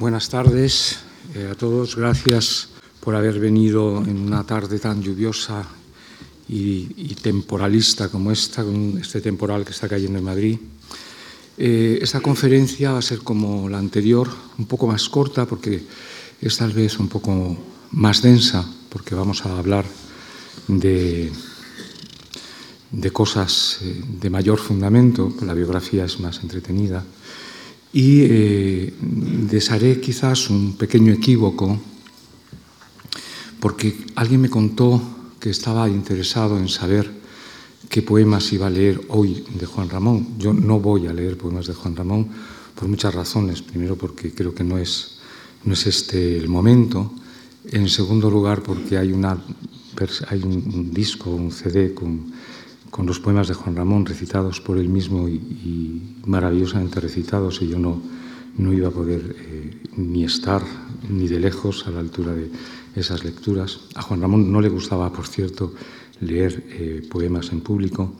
Buenas tardes eh, a todos. Gracias por haber venido en una tarde tan lluviosa y, temporalista como esta, con este temporal que está cayendo en Madrid. Eh, esta conferencia va a ser como la anterior, un poco más corta porque es tal vez un poco más densa, porque vamos a hablar de, de cosas eh, de mayor fundamento, la biografía es más entretenida, y eh, desharé quizás un pequeño equívoco, porque alguien me contó que estaba interesado en saber qué poemas iba a leer hoy de Juan Ramón. Yo no voy a leer poemas de Juan Ramón por muchas razones. Primero porque creo que no es, no es este el momento. En segundo lugar porque hay, una, hay un disco, un CD con, con los poemas de Juan Ramón recitados por él mismo y, maravillosamente recitados y yo no, no iba a poder eh, ni estar ni de lejos a la altura de esas lecturas. A Juan Ramón no le gustaba, por cierto, leer eh, poemas en público,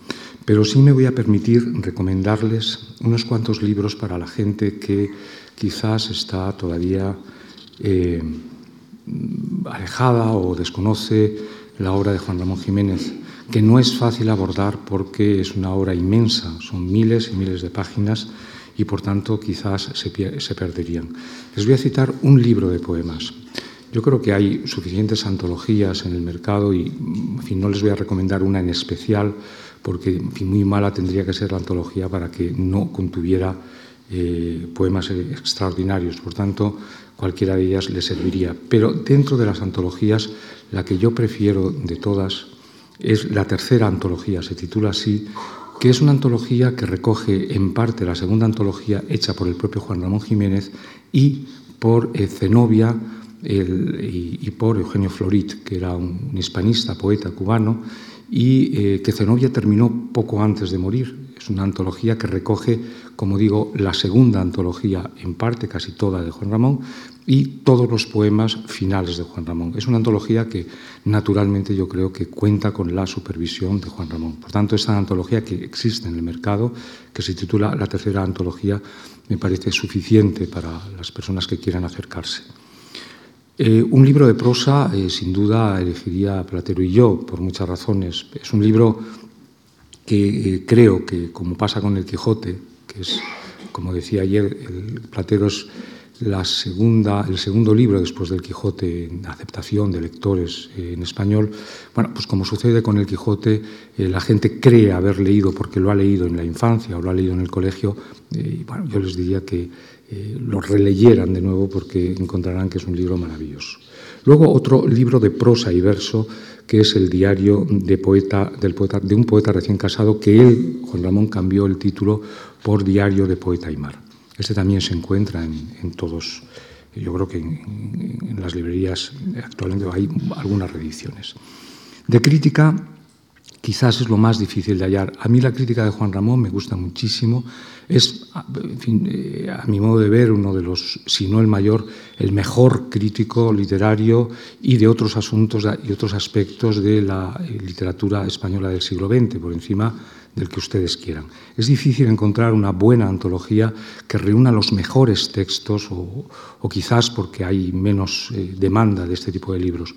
pero sí me voy a permitir recomendarles unos cuantos libros para la gente que quizás está todavía eh, alejada o desconoce la obra de Juan Ramón Jiménez, que no es fácil abordar porque es una obra inmensa, son miles y miles de páginas y por tanto quizás se, se perderían. Les voy a citar un libro de poemas. Yo creo que hay suficientes antologías en el mercado y en fin, no les voy a recomendar una en especial porque muy mala tendría que ser la antología para que no contuviera eh, poemas extraordinarios. Por tanto, cualquiera de ellas le serviría. Pero dentro de las antologías, la que yo prefiero de todas es la tercera antología, se titula así, que es una antología que recoge en parte la segunda antología hecha por el propio Juan Ramón Jiménez y por Zenobia, y, por Eugenio Florit, que era un, un hispanista, poeta cubano, y eh, que Zenobia terminó poco antes de morir. Es una antología que recoge, como digo, la segunda antología, en parte casi toda de Juan Ramón, y todos los poemas finales de Juan Ramón. Es una antología que naturalmente yo creo que cuenta con la supervisión de Juan Ramón. Por tanto, esta antología que existe en el mercado, que se titula La tercera antología, me parece suficiente para las personas que quieran acercarse. Eh, un libro de prosa, eh, sin duda, elegiría Platero y yo, por muchas razones. Es un libro que eh, creo que, como pasa con el Quijote, que es, como decía ayer, el Platero es la segunda, el segundo libro después del Quijote en aceptación de lectores eh, en español. Bueno, pues como sucede con el Quijote, eh, la gente cree haber leído porque lo ha leído en la infancia o lo ha leído en el colegio. y bueno, yo les diría que eh, lo releyeran de nuevo porque encontrarán que es un libro maravilloso. Luego otro libro de prosa y verso que es el diario de, poeta, del poeta, de un poeta recién casado que él, Juan Ramón, cambió el título por Diario de Poeta y Mar. Este también se encuentra en, en todos, yo creo que en, en las librerías actualmente hay algunas reediciones. De crítica, quizás es lo más difícil de hallar. A mí la crítica de Juan Ramón me gusta muchísimo. Es, en fin, eh, a mi modo de ver, uno de los, si no el mayor, el mejor crítico literario y de otros asuntos y otros aspectos de la literatura española del siglo XX, por encima del que ustedes quieran. Es difícil encontrar una buena antología que reúna los mejores textos o, quizás porque hay menos eh, demanda de este tipo de libros.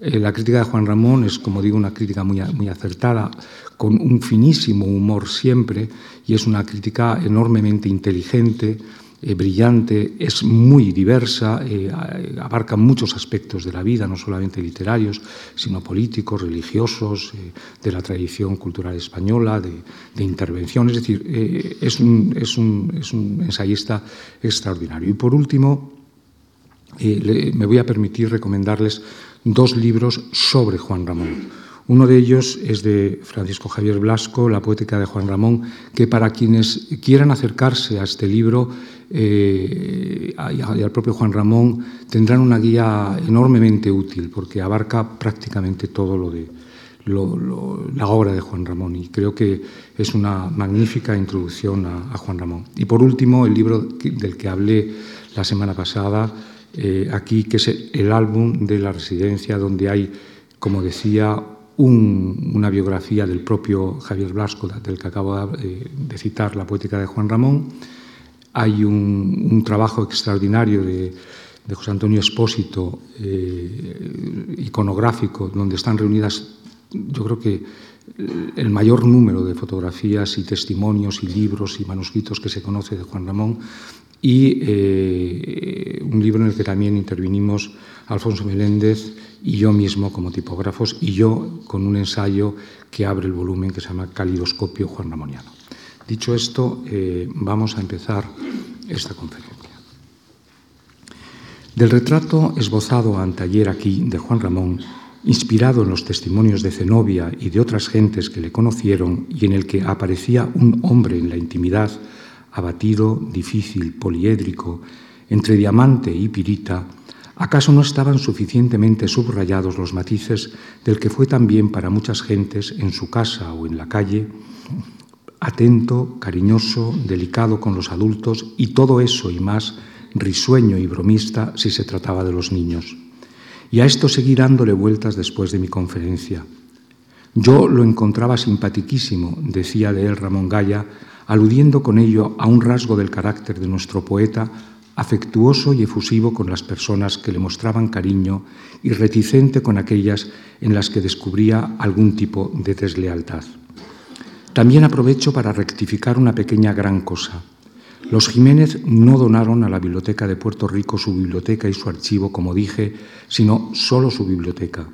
Eh, la crítica de Juan Ramón es, como digo, una crítica muy acertada, con un finísimo humor siempre, y es una crítica enormemente inteligente, eh, brillante, es muy diversa, eh, abarca muchos aspectos de la vida, no solamente literarios, sino políticos, religiosos, eh, de la tradición cultural española, de, de intervención. Es decir, es un, es, un, es, un, ensayista extraordinario. Y por último, me voy a permitir recomendarles dos libros sobre Juan Ramón. Uno de ellos es de Francisco Javier Blasco, La poética de Juan Ramón, que para quienes quieran acercarse a este libro eh, y al propio Juan Ramón tendrán una guía enormemente útil porque abarca prácticamente todo lo de la obra de Juan Ramón y creo que es una magnífica introducción a, Juan Ramón. Y por último, el libro del que hablé la semana pasada, eh, aquí, que es el álbum de la residencia donde hay, como decía, un, una biografía del propio Javier Blasco, del que acabo de, de citar, La poética de Juan Ramón. hay un, trabajo extraordinario de, José Antonio Espósito, eh, iconográfico, donde están reunidas, yo creo que el mayor número de fotografías y testimonios y libros y manuscritos que se conoce de Juan Ramón y eh, un libro en el que también intervinimos Alfonso Meléndez y yo mismo como tipógrafos y yo con un ensayo que abre el volumen que se llama Calidoscopio Juan Ramoniano. Dicho esto, eh, vamos a empezar esta conferencia. Del retrato esbozado anteayer aquí de Juan Ramón, inspirado en los testimonios de Zenobia y de otras gentes que le conocieron y en el que aparecía un hombre en la intimidad, abatido, difícil, poliédrico, entre diamante y pirita, ¿acaso no estaban suficientemente subrayados los matices del que fue también para muchas gentes en su casa o en la calle, atento, cariñoso, delicado con los adultos y todo eso y más, risueño y bromista si se trataba de los niños? Y a esto seguí dándole vueltas después de mi conferencia. Yo lo encontraba simpatiquísimo, decía de él Ramón Gaya, aludiendo con ello a un rasgo del carácter de nuestro poeta, afectuoso y efusivo con las personas que le mostraban cariño y reticente con aquellas en las que descubría algún tipo de deslealtad. También aprovecho para rectificar una pequeña gran cosa. Los Jiménez no donaron a la Biblioteca de Puerto Rico su biblioteca y su archivo, como dije, sino solo su biblioteca.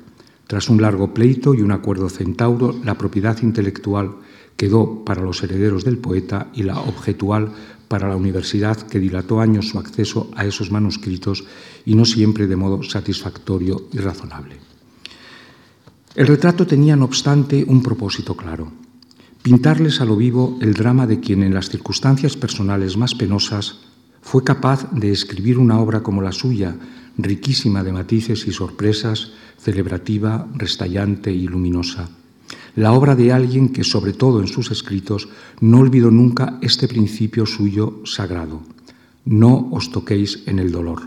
Tras un largo pleito y un acuerdo centauro, la propiedad intelectual quedó para los herederos del poeta y la objetual para la universidad que dilató años su acceso a esos manuscritos y no siempre de modo satisfactorio y razonable. El retrato tenía, no obstante, un propósito claro pintarles a lo vivo el drama de quien en las circunstancias personales más penosas fue capaz de escribir una obra como la suya, riquísima de matices y sorpresas, celebrativa, restallante y luminosa. La obra de alguien que, sobre todo en sus escritos, no olvidó nunca este principio suyo sagrado. No os toquéis en el dolor.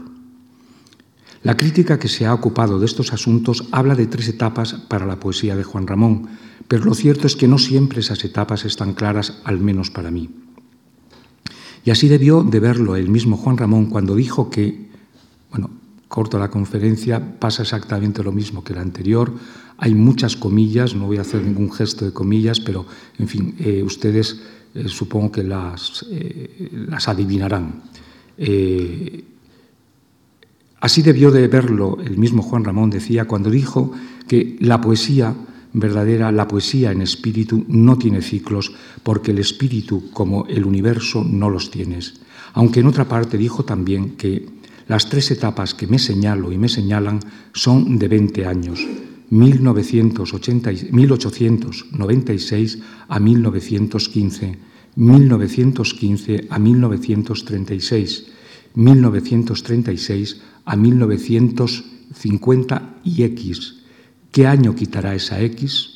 La crítica que se ha ocupado de estos asuntos habla de tres etapas para la poesía de Juan Ramón, pero lo cierto es que no siempre esas etapas están claras, al menos para mí. Y así debió de verlo el mismo Juan Ramón cuando dijo que, bueno, corto la conferencia, pasa exactamente lo mismo que la anterior, hay muchas comillas, no voy a hacer ningún gesto de comillas, pero, en fin, eh, ustedes eh, supongo que las, eh, las adivinarán. así debió de verlo el mismo Juan Ramón, decía, cuando dijo que la poesía verdadera, la poesía en espíritu no tiene ciclos, porque el espíritu, como el universo, no los tienes. Aunque en otra parte dijo también que las tres etapas que me señalo y me señalan son de 20 años, 1896 a 1915, 1915 a 1936, 1936 a 1950 y X, ¿Qué año quitará esa X?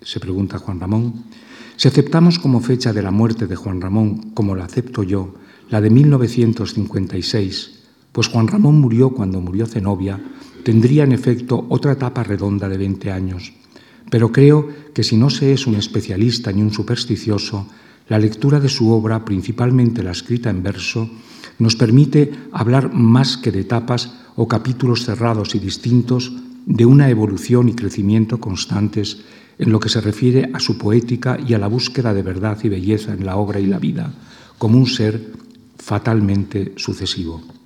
se pregunta Juan Ramón. Si aceptamos como fecha de la muerte de Juan Ramón, como la acepto yo, la de 1956, pues Juan Ramón murió cuando murió Zenobia, tendría en efecto otra etapa redonda de 20 años. Pero creo que si no se es un especialista ni un supersticioso, la lectura de su obra, principalmente la escrita en verso, nos permite hablar más que de etapas o capítulos cerrados y distintos de una evolución y crecimiento constantes en lo que se refiere a su poética y a la búsqueda de verdad y belleza en la obra y la vida, como un ser fatalmente sucesivo.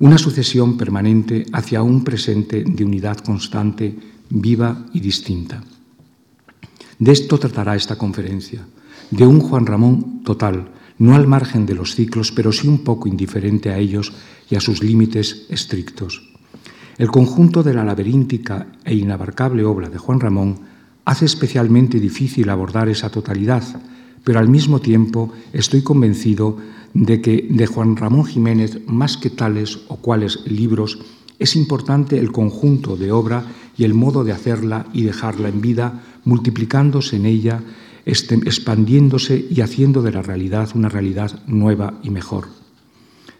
Una sucesión permanente hacia un presente de unidad constante, viva y distinta. De esto tratará esta conferencia, de un Juan Ramón total, no al margen de los ciclos, pero sí un poco indiferente a ellos y a sus límites estrictos. El conjunto de la laberíntica e inabarcable obra de Juan Ramón hace especialmente difícil abordar esa totalidad, pero al mismo tiempo estoy convencido de que de Juan Ramón Jiménez, más que tales o cuales libros, es importante el conjunto de obra y el modo de hacerla y dejarla en vida, multiplicándose en ella, expandiéndose y haciendo de la realidad una realidad nueva y mejor.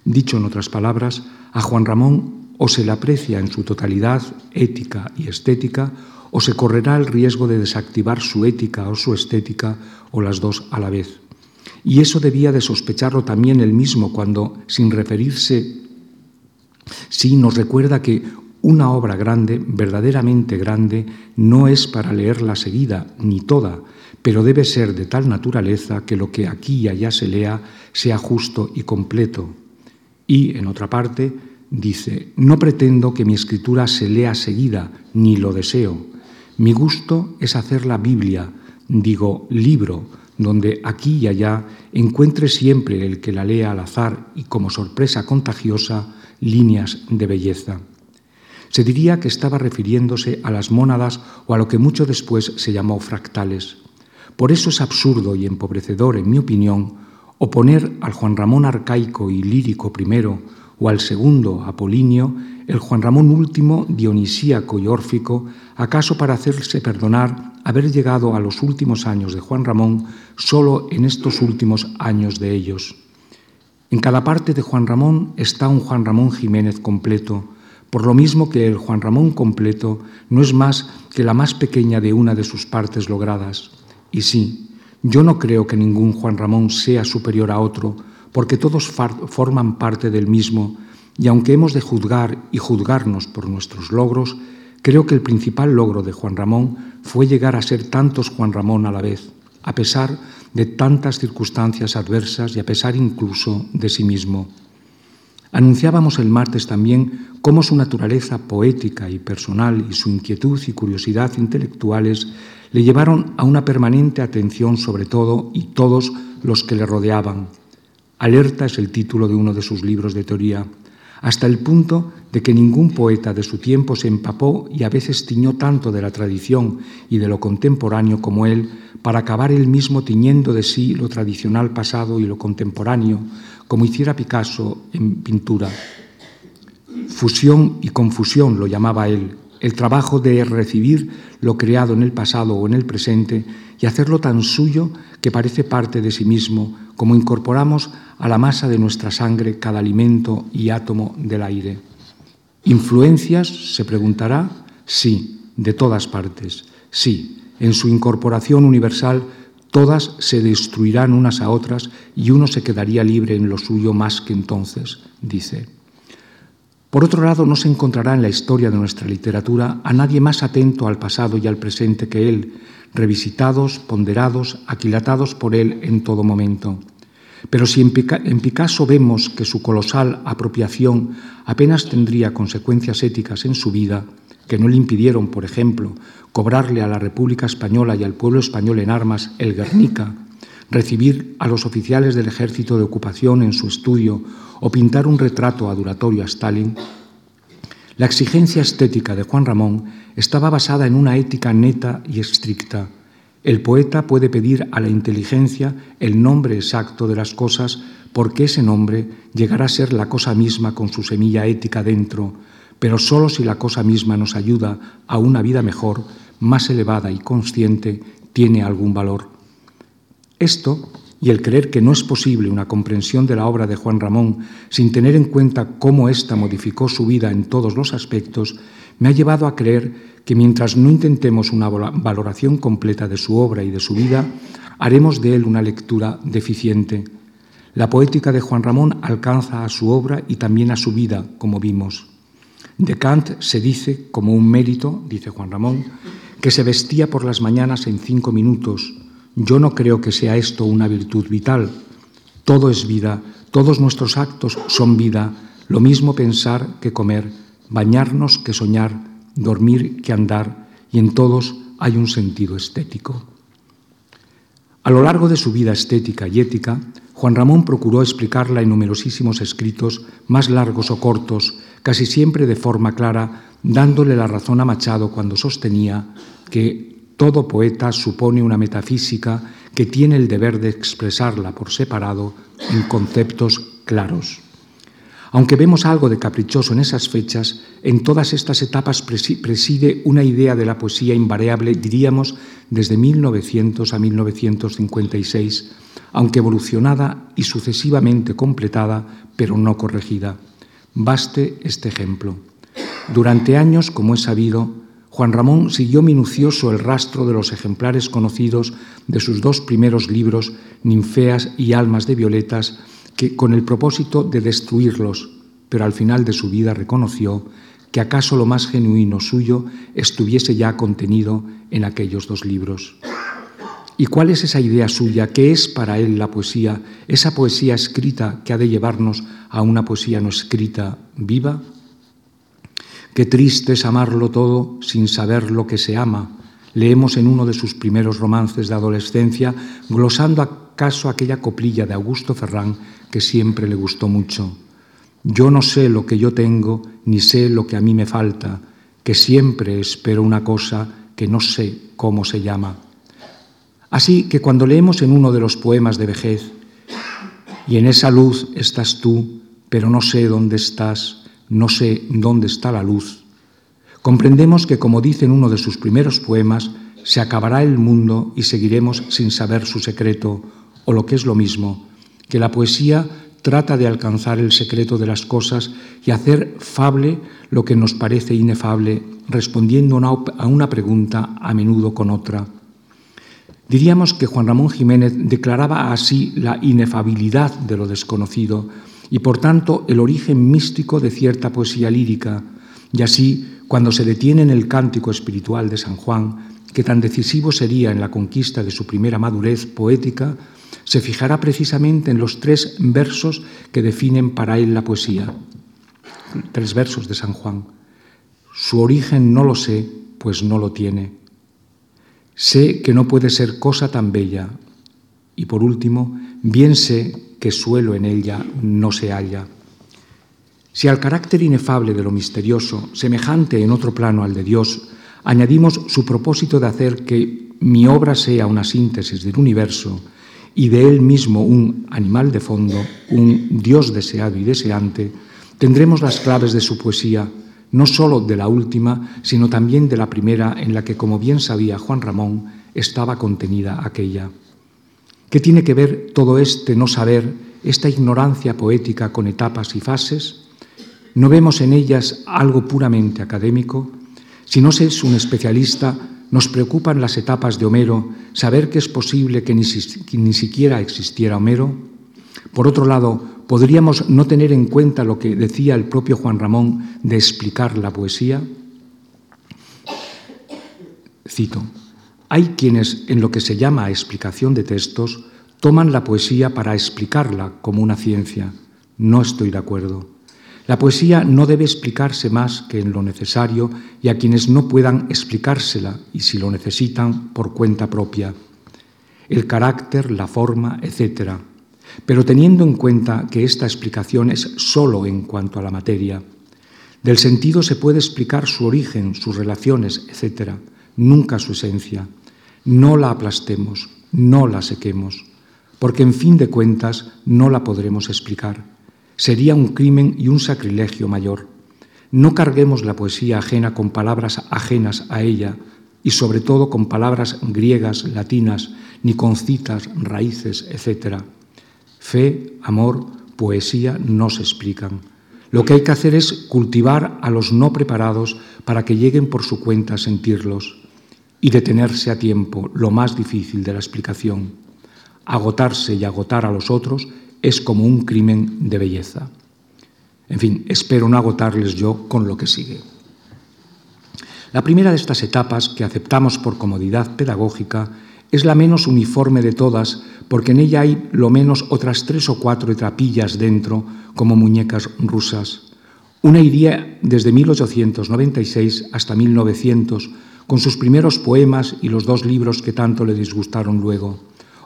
Dicho en otras palabras, a Juan Ramón o se le aprecia en su totalidad ética y estética, o se correrá el riesgo de desactivar su ética o su estética, o las dos a la vez. Y eso debía de sospecharlo también él mismo cuando, sin referirse, sí nos recuerda que una obra grande, verdaderamente grande, no es para leerla seguida, ni toda, pero debe ser de tal naturaleza que lo que aquí y allá se lea sea justo y completo. Y, en otra parte, dice, no pretendo que mi escritura se lea seguida, ni lo deseo. Mi gusto es hacer la Biblia, digo libro, donde aquí y allá encuentre siempre el que la lea al azar y como sorpresa contagiosa líneas de belleza. Se diría que estaba refiriéndose a las mónadas o a lo que mucho después se llamó fractales. Por eso es absurdo y empobrecedor, en mi opinión, oponer al Juan Ramón arcaico y lírico primero o al segundo, Apolinio, el Juan Ramón último, dionisíaco y órfico, acaso para hacerse perdonar haber llegado a los últimos años de Juan Ramón solo en estos últimos años de ellos. En cada parte de Juan Ramón está un Juan Ramón Jiménez completo, por lo mismo que el Juan Ramón completo no es más que la más pequeña de una de sus partes logradas. Y sí, yo no creo que ningún Juan Ramón sea superior a otro, porque todos forman parte del mismo, y aunque hemos de juzgar y juzgarnos por nuestros logros, creo que el principal logro de Juan Ramón fue llegar a ser tantos Juan Ramón a la vez, a pesar de tantas circunstancias adversas y a pesar incluso de sí mismo. Anunciábamos el martes también cómo su naturaleza poética y personal y su inquietud y curiosidad intelectuales le llevaron a una permanente atención sobre todo y todos los que le rodeaban, Alerta es el título de uno de sus libros de teoría, hasta el punto de que ningún poeta de su tiempo se empapó y a veces tiñó tanto de la tradición y de lo contemporáneo como él, para acabar él mismo tiñendo de sí lo tradicional pasado y lo contemporáneo, como hiciera Picasso en pintura. Fusión y confusión lo llamaba él, el trabajo de recibir lo creado en el pasado o en el presente y hacerlo tan suyo que parece parte de sí mismo, como incorporamos a la masa de nuestra sangre cada alimento y átomo del aire. ¿Influencias? se preguntará. Sí, de todas partes. Sí, en su incorporación universal todas se destruirán unas a otras y uno se quedaría libre en lo suyo más que entonces, dice. Por otro lado, no se encontrará en la historia de nuestra literatura a nadie más atento al pasado y al presente que él, revisitados, ponderados, aquilatados por él en todo momento. Pero si en Picasso vemos que su colosal apropiación apenas tendría consecuencias éticas en su vida, que no le impidieron, por ejemplo, cobrarle a la República Española y al pueblo español en armas el Guernica, recibir a los oficiales del ejército de ocupación en su estudio o pintar un retrato adulatorio a Stalin, la exigencia estética de Juan Ramón estaba basada en una ética neta y estricta, el poeta puede pedir a la inteligencia el nombre exacto de las cosas porque ese nombre llegará a ser la cosa misma con su semilla ética dentro, pero solo si la cosa misma nos ayuda a una vida mejor, más elevada y consciente, tiene algún valor. Esto y el creer que no es posible una comprensión de la obra de Juan Ramón sin tener en cuenta cómo ésta modificó su vida en todos los aspectos, me ha llevado a creer que mientras no intentemos una valoración completa de su obra y de su vida, haremos de él una lectura deficiente. La poética de Juan Ramón alcanza a su obra y también a su vida, como vimos. De Kant se dice, como un mérito, dice Juan Ramón, que se vestía por las mañanas en cinco minutos. Yo no creo que sea esto una virtud vital. Todo es vida, todos nuestros actos son vida, lo mismo pensar que comer, bañarnos que soñar, dormir que andar, y en todos hay un sentido estético. A lo largo de su vida estética y ética, Juan Ramón procuró explicarla en numerosísimos escritos, más largos o cortos, casi siempre de forma clara, dándole la razón a Machado cuando sostenía que todo poeta supone una metafísica que tiene el deber de expresarla por separado en conceptos claros. Aunque vemos algo de caprichoso en esas fechas, en todas estas etapas preside una idea de la poesía invariable, diríamos, desde 1900 a 1956, aunque evolucionada y sucesivamente completada, pero no corregida. Baste este ejemplo. Durante años, como es sabido, Juan Ramón siguió minucioso el rastro de los ejemplares conocidos de sus dos primeros libros, Ninfeas y Almas de Violetas, que con el propósito de destruirlos, pero al final de su vida reconoció que acaso lo más genuino suyo estuviese ya contenido en aquellos dos libros. ¿Y cuál es esa idea suya? ¿Qué es para él la poesía? ¿Esa poesía escrita que ha de llevarnos a una poesía no escrita viva? Qué triste es amarlo todo sin saber lo que se ama. Leemos en uno de sus primeros romances de adolescencia, glosando acaso aquella coplilla de Augusto Ferrán que siempre le gustó mucho. Yo no sé lo que yo tengo, ni sé lo que a mí me falta, que siempre espero una cosa que no sé cómo se llama. Así que cuando leemos en uno de los poemas de vejez, y en esa luz estás tú, pero no sé dónde estás, no sé dónde está la luz, comprendemos que, como dice en uno de sus primeros poemas, se acabará el mundo y seguiremos sin saber su secreto, o lo que es lo mismo, que la poesía trata de alcanzar el secreto de las cosas y hacer fable lo que nos parece inefable, respondiendo a una pregunta a menudo con otra. Diríamos que Juan Ramón Jiménez declaraba así la inefabilidad de lo desconocido y por tanto el origen místico de cierta poesía lírica, y así cuando se detiene en el cántico espiritual de San Juan, que tan decisivo sería en la conquista de su primera madurez poética, se fijará precisamente en los tres versos que definen para él la poesía. Tres versos de San Juan. Su origen no lo sé, pues no lo tiene. Sé que no puede ser cosa tan bella. Y por último, bien sé que suelo en ella no se halla. Si al carácter inefable de lo misterioso, semejante en otro plano al de Dios, añadimos su propósito de hacer que mi obra sea una síntesis del universo y de él mismo un animal de fondo, un Dios deseado y deseante, tendremos las claves de su poesía no sólo de la última, sino también de la primera en la que, como bien sabía Juan Ramón, estaba contenida aquella. ¿Qué tiene que ver todo este no saber, esta ignorancia poética con etapas y fases? ¿No vemos en ellas algo puramente académico? Si no se es un especialista, nos preocupan las etapas de Homero, saber que es posible que ni, siquiera existiera Homero. Por otro lado, ¿podríamos no tener en cuenta lo que decía el propio Juan Ramón de explicar la poesía? Cito, hay quienes en lo que se llama explicación de textos toman la poesía para explicarla como una ciencia. No estoy de acuerdo. La poesía no debe explicarse más que en lo necesario y a quienes no puedan explicársela y si lo necesitan por cuenta propia. El carácter, la forma, etcétera pero teniendo en cuenta que esta explicación es sólo en cuanto a la materia. Del sentido se puede explicar su origen, sus relaciones, etc., nunca su esencia. No la aplastemos, no la sequemos, porque en fin de cuentas no la podremos explicar. Sería un crimen y un sacrilegio mayor. No carguemos la poesía ajena con palabras ajenas a ella y sobre todo con palabras griegas, latinas, ni con citas, raíces, etcétera. Fe, amor, poesía no se explican. Lo que hay que hacer es cultivar a los no preparados para que lleguen por su cuenta a sentirlos y detenerse a tiempo, lo más difícil de la explicación. Agotarse y agotar a los otros es como un crimen de belleza. En fin, espero no agotarles yo con lo que sigue. La primera de estas etapas, que aceptamos por comodidad pedagógica, es la menos uniforme de todas porque en ella hay lo menos otras tres o cuatro etrapillas dentro, como muñecas rusas. Una iría desde 1896 hasta 1900, con sus primeros poemas y los dos libros que tanto le disgustaron luego.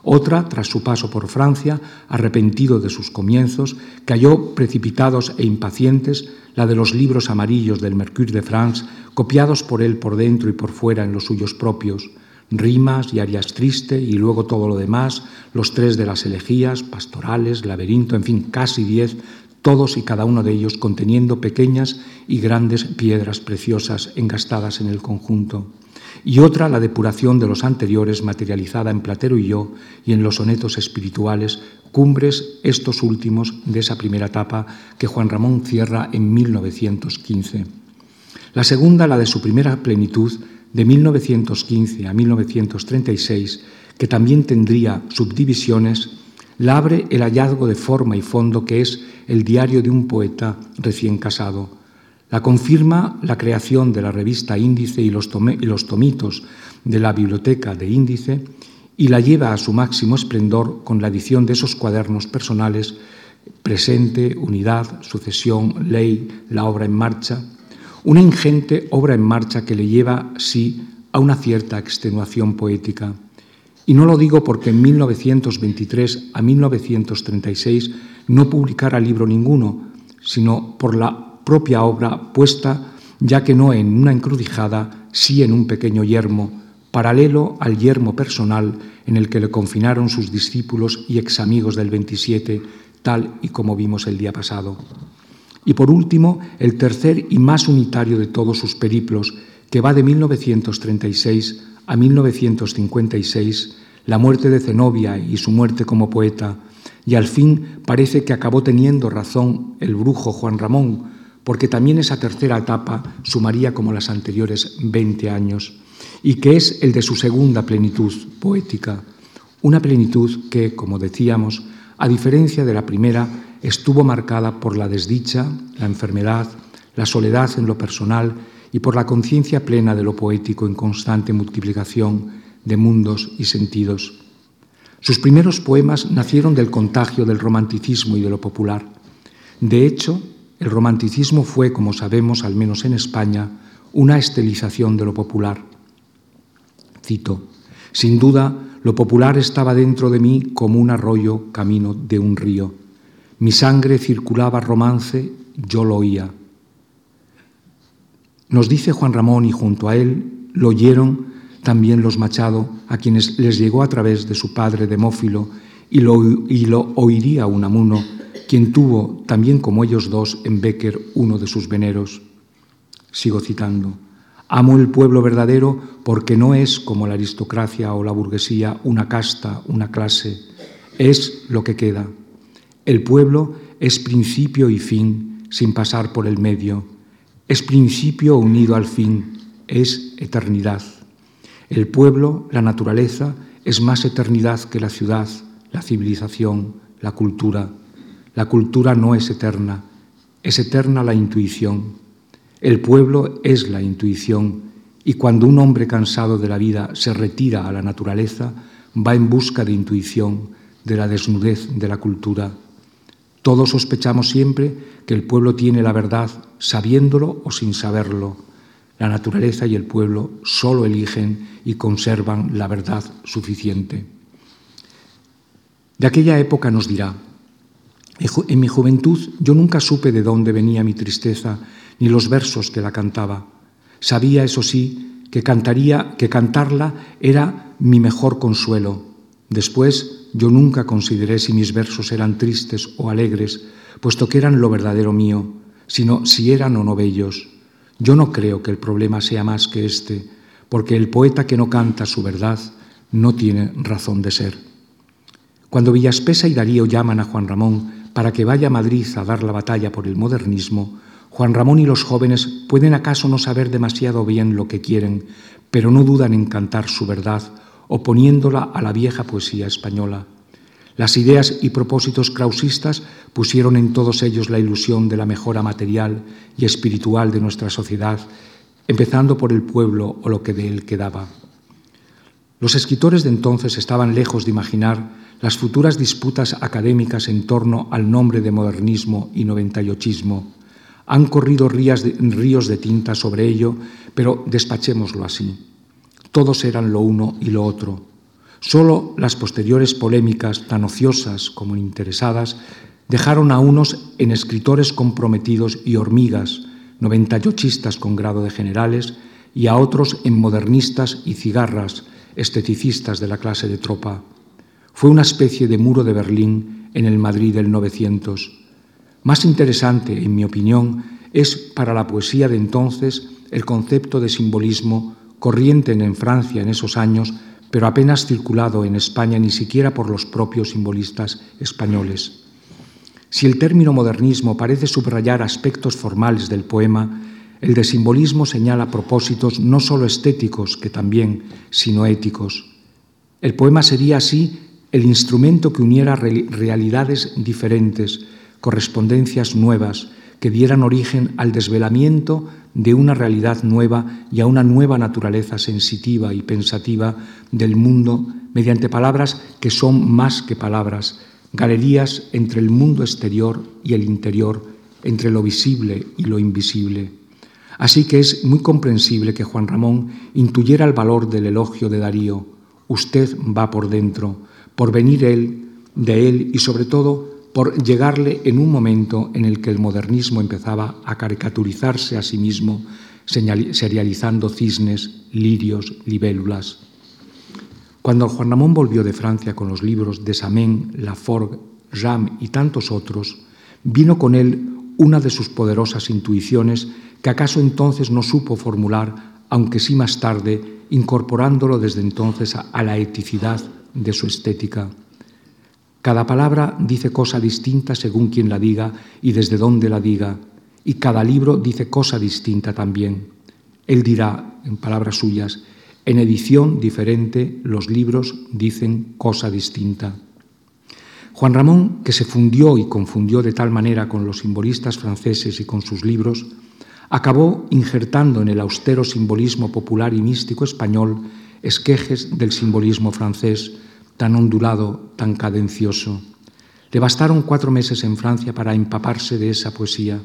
Otra, tras su paso por Francia, arrepentido de sus comienzos, cayó precipitados e impacientes la de los libros amarillos del Mercure de France, copiados por él por dentro y por fuera en los suyos propios rimas y arias triste y luego todo lo demás, los tres de las elegías, pastorales, laberinto, en fin, casi diez, todos y cada uno de ellos conteniendo pequeñas y grandes piedras preciosas engastadas en el conjunto. Y otra, la depuración de los anteriores, materializada en Platero y yo y en los sonetos espirituales, cumbres estos últimos de esa primera etapa que Juan Ramón cierra en 1915. La segunda, la de su primera plenitud, de 1915 a 1936, que también tendría subdivisiones, la abre el hallazgo de forma y fondo que es el diario de un poeta recién casado. La confirma la creación de la revista Índice y los, tomitos de la biblioteca de Índice y la lleva a su máximo esplendor con la edición de esos cuadernos personales Presente, Unidad, Sucesión, Ley, la obra en marcha, una ingente obra en marcha que le lleva, sí, a una cierta extenuación poética. Y no lo digo porque en 1923 a 1936 no publicara libro ninguno, sino por la propia obra puesta, ya que no en una encrucijada, sí en un pequeño yermo, paralelo al yermo personal en el que le confinaron sus discípulos y examigos del 27, tal y como vimos el día pasado. Y por último, el tercer y más unitario de todos sus periplos, que va de 1936 a 1956, la muerte de Zenobia y su muerte como poeta, y al fin parece que acabó teniendo razón el brujo Juan Ramón, porque también esa tercera etapa sumaría como las anteriores 20 años, y que es el de su segunda plenitud poética, una plenitud que, como decíamos, a diferencia de la primera, estuvo marcada por la desdicha, la enfermedad, la soledad en lo personal y por la conciencia plena de lo poético en constante multiplicación de mundos y sentidos. Sus primeros poemas nacieron del contagio del romanticismo y de lo popular. De hecho, el romanticismo fue, como sabemos, al menos en España, una estilización de lo popular. Cito, sin duda, lo popular estaba dentro de mí como un arroyo camino de un río. Mi sangre circulaba romance, yo lo oía. Nos dice Juan Ramón y junto a él lo oyeron también los Machado, a quienes les llegó a través de su padre Demófilo y lo, y lo oiría Unamuno, quien tuvo, también como ellos dos, en Becker uno de sus veneros. Sigo citando. Amo el pueblo verdadero porque no es como la aristocracia o la burguesía una casta, una clase, es lo que queda. El pueblo es principio y fin sin pasar por el medio, es principio unido al fin, es eternidad. El pueblo, la naturaleza, es más eternidad que la ciudad, la civilización, la cultura. La cultura no es eterna, es eterna la intuición. El pueblo es la intuición y cuando un hombre cansado de la vida se retira a la naturaleza, va en busca de intuición, de la desnudez de la cultura. Todos sospechamos siempre que el pueblo tiene la verdad sabiéndolo o sin saberlo la naturaleza y el pueblo solo eligen y conservan la verdad suficiente. De aquella época nos dirá, en mi juventud yo nunca supe de dónde venía mi tristeza ni los versos que la cantaba. Sabía, eso sí, que cantaría, que cantarla era mi mejor consuelo. Después yo nunca consideré si mis versos eran tristes o alegres, puesto que eran lo verdadero mío, sino si eran o no bellos. Yo no creo que el problema sea más que este, porque el poeta que no canta su verdad no tiene razón de ser. Cuando Villaspesa y Darío llaman a Juan Ramón para que vaya a Madrid a dar la batalla por el modernismo, Juan Ramón y los jóvenes pueden acaso no saber demasiado bien lo que quieren, pero no dudan en cantar su verdad, oponiéndola a la vieja poesía española. Las ideas y propósitos krausistas pusieron en todos ellos la ilusión de la mejora material y espiritual de nuestra sociedad, empezando por el pueblo o lo que de él quedaba. Los escritores de entonces estaban lejos de imaginar las futuras disputas académicas en torno al nombre de modernismo y noventayochismo. Han corrido ríos de tinta sobre ello, pero despachémoslo así. Todos eran lo uno y lo otro. Solo las posteriores polémicas, tan ociosas como interesadas, dejaron a unos en escritores comprometidos y hormigas, noventayochistas con grado de generales, y a otros en modernistas y cigarras, esteticistas de la clase de tropa. Fue una especie de muro de Berlín en el Madrid del 900. Más interesante, en mi opinión, es para la poesía de entonces el concepto de simbolismo corriente en Francia en esos años pero apenas circulado en España ni siquiera por los propios simbolistas españoles. Si el término modernismo parece subrayar aspectos formales del poema, el de simbolismo señala propósitos no solo estéticos, que también, sino éticos. El poema sería así el instrumento que uniera realidades diferentes, correspondencias nuevas, que dieran origen al desvelamiento de una realidad nueva y a una nueva naturaleza sensitiva y pensativa del mundo mediante palabras que son más que palabras, galerías entre el mundo exterior y el interior, entre lo visible y lo invisible. Así que es muy comprensible que Juan Ramón intuyera el valor del elogio de Darío. Usted va por dentro, por venir él, de él y sobre todo por llegarle en un momento en el que el modernismo empezaba a caricaturizarse a sí mismo, serializando cisnes, lirios, libélulas. Cuando Juan Ramón volvió de Francia con los libros de Samen, Laforgue, Ram y tantos otros, vino con él una de sus poderosas intuiciones que acaso entonces no supo formular, aunque sí más tarde, incorporándolo desde entonces a la eticidad de su estética. Cada palabra dice cosa distinta según quien la diga y desde dónde la diga, y cada libro dice cosa distinta también. Él dirá, en palabras suyas, en edición diferente los libros dicen cosa distinta. Juan Ramón, que se fundió y confundió de tal manera con los simbolistas franceses y con sus libros, acabó injertando en el austero simbolismo popular y místico español esquejes del simbolismo francés, tan ondulado, tan cadencioso. Le bastaron cuatro meses en Francia para empaparse de esa poesía.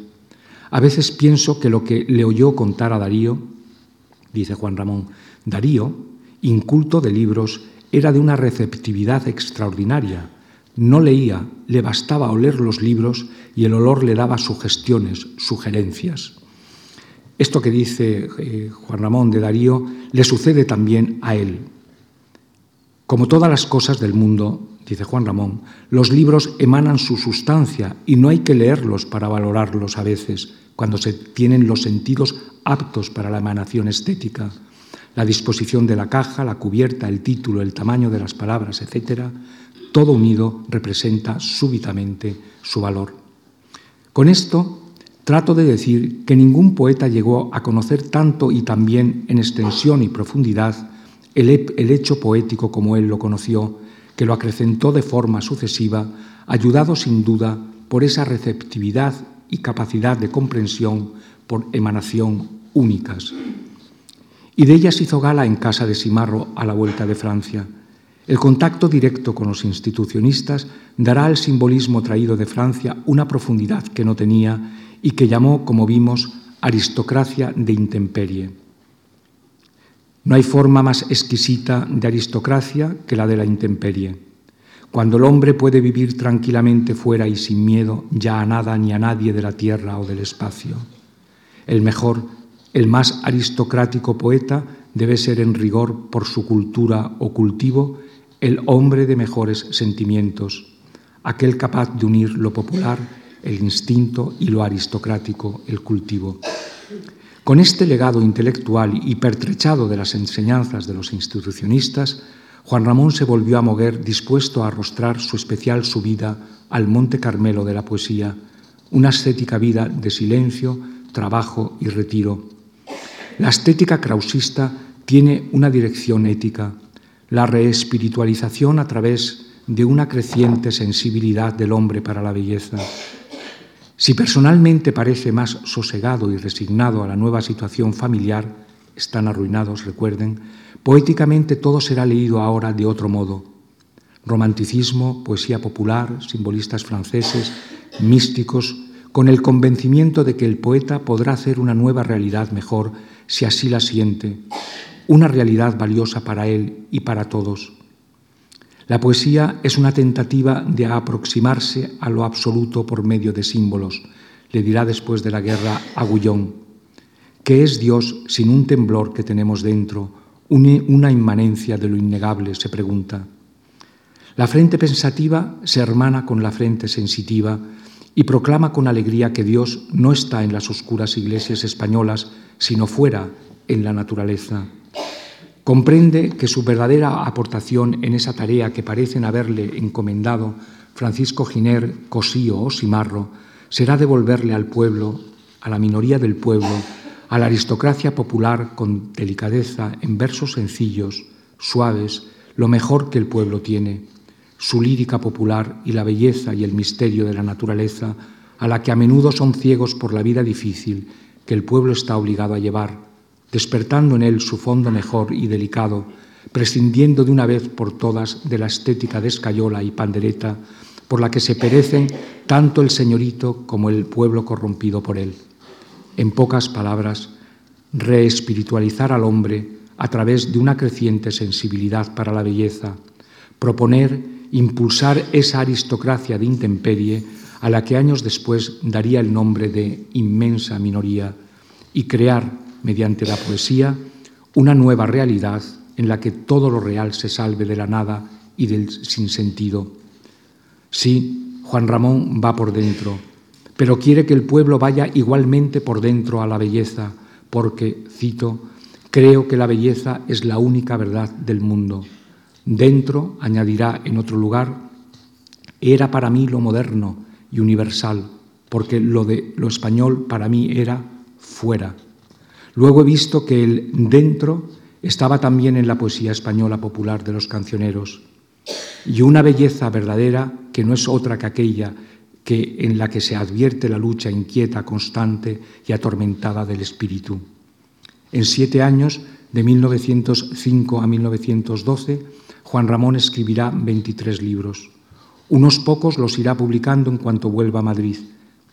A veces pienso que lo que le oyó contar a Darío, dice Juan Ramón, Darío, inculto de libros, era de una receptividad extraordinaria. No leía, le bastaba oler los libros y el olor le daba sugestiones, sugerencias. Esto que dice eh, Juan Ramón de Darío le sucede también a él. Como todas las cosas del mundo, dice Juan Ramón, los libros emanan su sustancia y no hay que leerlos para valorarlos a veces, cuando se tienen los sentidos aptos para la emanación estética. La disposición de la caja, la cubierta, el título, el tamaño de las palabras, etc., todo unido representa súbitamente su valor. Con esto trato de decir que ningún poeta llegó a conocer tanto y también en extensión y profundidad el, hecho poético como él lo conoció, que lo acrecentó de forma sucesiva, ayudado sin duda por esa receptividad y capacidad de comprensión por emanación únicas. Y de ellas hizo gala en casa de Simarro a la vuelta de Francia. El contacto directo con los institucionistas dará al simbolismo traído de Francia una profundidad que no tenía y que llamó, como vimos, aristocracia de intemperie. No hay forma más exquisita de aristocracia que la de la intemperie, cuando el hombre puede vivir tranquilamente fuera y sin miedo ya a nada ni a nadie de la tierra o del espacio. El mejor, el más aristocrático poeta debe ser en rigor por su cultura o cultivo el hombre de mejores sentimientos, aquel capaz de unir lo popular, el instinto y lo aristocrático, el cultivo. Con este legado intelectual y pertrechado de las enseñanzas de los institucionistas, Juan Ramón se volvió a Moguer dispuesto a arrostrar su especial subida al Monte Carmelo de la poesía, una estética vida de silencio, trabajo y retiro. La estética krausista tiene una dirección ética, la reespiritualización a través de una creciente sensibilidad del hombre para la belleza. Si personalmente parece más sosegado y resignado a la nueva situación familiar, están arruinados, recuerden, poéticamente todo será leído ahora de otro modo. Romanticismo, poesía popular, simbolistas franceses, místicos, con el convencimiento de que el poeta podrá hacer una nueva realidad mejor si así la siente, una realidad valiosa para él y para todos. La poesía es una tentativa de aproximarse a lo absoluto por medio de símbolos, le dirá después de la guerra a Gullón. ¿Qué es Dios sin un temblor que tenemos dentro, una inmanencia de lo innegable? se pregunta. La frente pensativa se hermana con la frente sensitiva y proclama con alegría que Dios no está en las oscuras iglesias españolas, sino fuera, en la naturaleza. Comprende que su verdadera aportación en esa tarea que parecen haberle encomendado Francisco Giner, Cosío o Simarro será devolverle al pueblo, a la minoría del pueblo, a la aristocracia popular con delicadeza, en versos sencillos, suaves, lo mejor que el pueblo tiene, su lírica popular y la belleza y el misterio de la naturaleza, a la que a menudo son ciegos por la vida difícil que el pueblo está obligado a llevar, despertando en él su fondo mejor y delicado, prescindiendo de una vez por todas de la estética de escayola y pandereta, por la que se perecen tanto el señorito como el pueblo corrompido por él. En pocas palabras, reespiritualizar al hombre a través de una creciente sensibilidad para la belleza, proponer, impulsar esa aristocracia de intemperie a la que años después daría el nombre de inmensa minoría, y crear, mediante la poesía, una nueva realidad en la que todo lo real se salve de la nada y del sinsentido. Sí, Juan Ramón va por dentro, pero quiere que el pueblo vaya igualmente por dentro a la belleza, porque, cito, creo que la belleza es la única verdad del mundo. Dentro, añadirá en otro lugar, era para mí lo moderno y universal, porque lo de lo español para mí era fuera. Luego he visto que el dentro estaba también en la poesía española popular de los cancioneros, y una belleza verdadera que no es otra que aquella que en la que se advierte la lucha inquieta, constante y atormentada del espíritu. En siete años, de 1905 a 1912, Juan Ramón escribirá 23 libros. Unos pocos los irá publicando en cuanto vuelva a Madrid.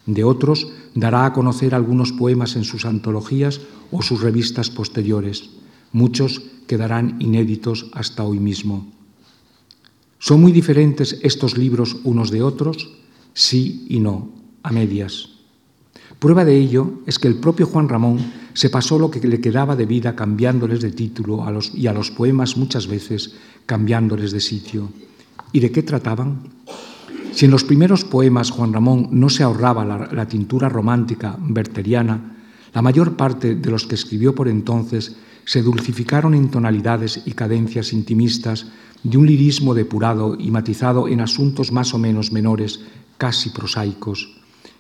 De otros dará a conocer algunos poemas en sus antologías o sus revistas posteriores. Muchos quedarán inéditos hasta hoy mismo. ¿Son muy diferentes estos libros unos de otros? Sí y no, a medias. Prueba de ello es que el propio Juan Ramón se pasó lo que le quedaba de vida cambiándoles de título a los, y a los poemas muchas veces cambiándoles de sitio. ¿Y de qué trataban? Si en los primeros poemas Juan Ramón no se ahorraba la, tintura romántica berteriana, la mayor parte de los que escribió por entonces se dulcificaron en tonalidades y cadencias intimistas de un lirismo depurado y matizado en asuntos más o menos menores, casi prosaicos.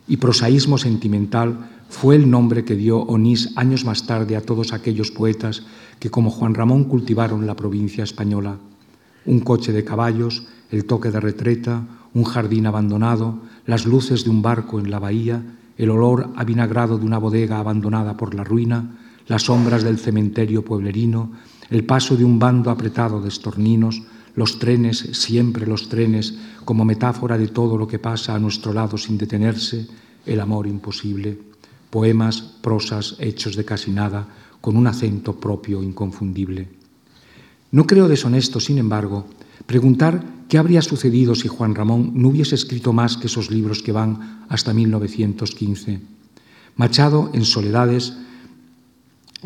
Y prosaísmo sentimental fue el nombre que dio Onís años más tarde a todos aquellos poetas que como Juan Ramón cultivaron la provincia española. Un coche de caballos, el toque de retreta, un jardín abandonado, las luces de un barco en la bahía, el olor avinagrado de una bodega abandonada por la ruina, las sombras del cementerio pueblerino, el paso de un bando apretado de estorninos, los trenes, siempre los trenes, como metáfora de todo lo que pasa a nuestro lado sin detenerse, el amor imposible, poemas, prosas, hechos de casi nada, con un acento propio inconfundible. No creo deshonesto, sin embargo, preguntar qué habría sucedido si Juan Ramón no hubiese escrito más que esos libros que van hasta 1915. Machado, en Soledades,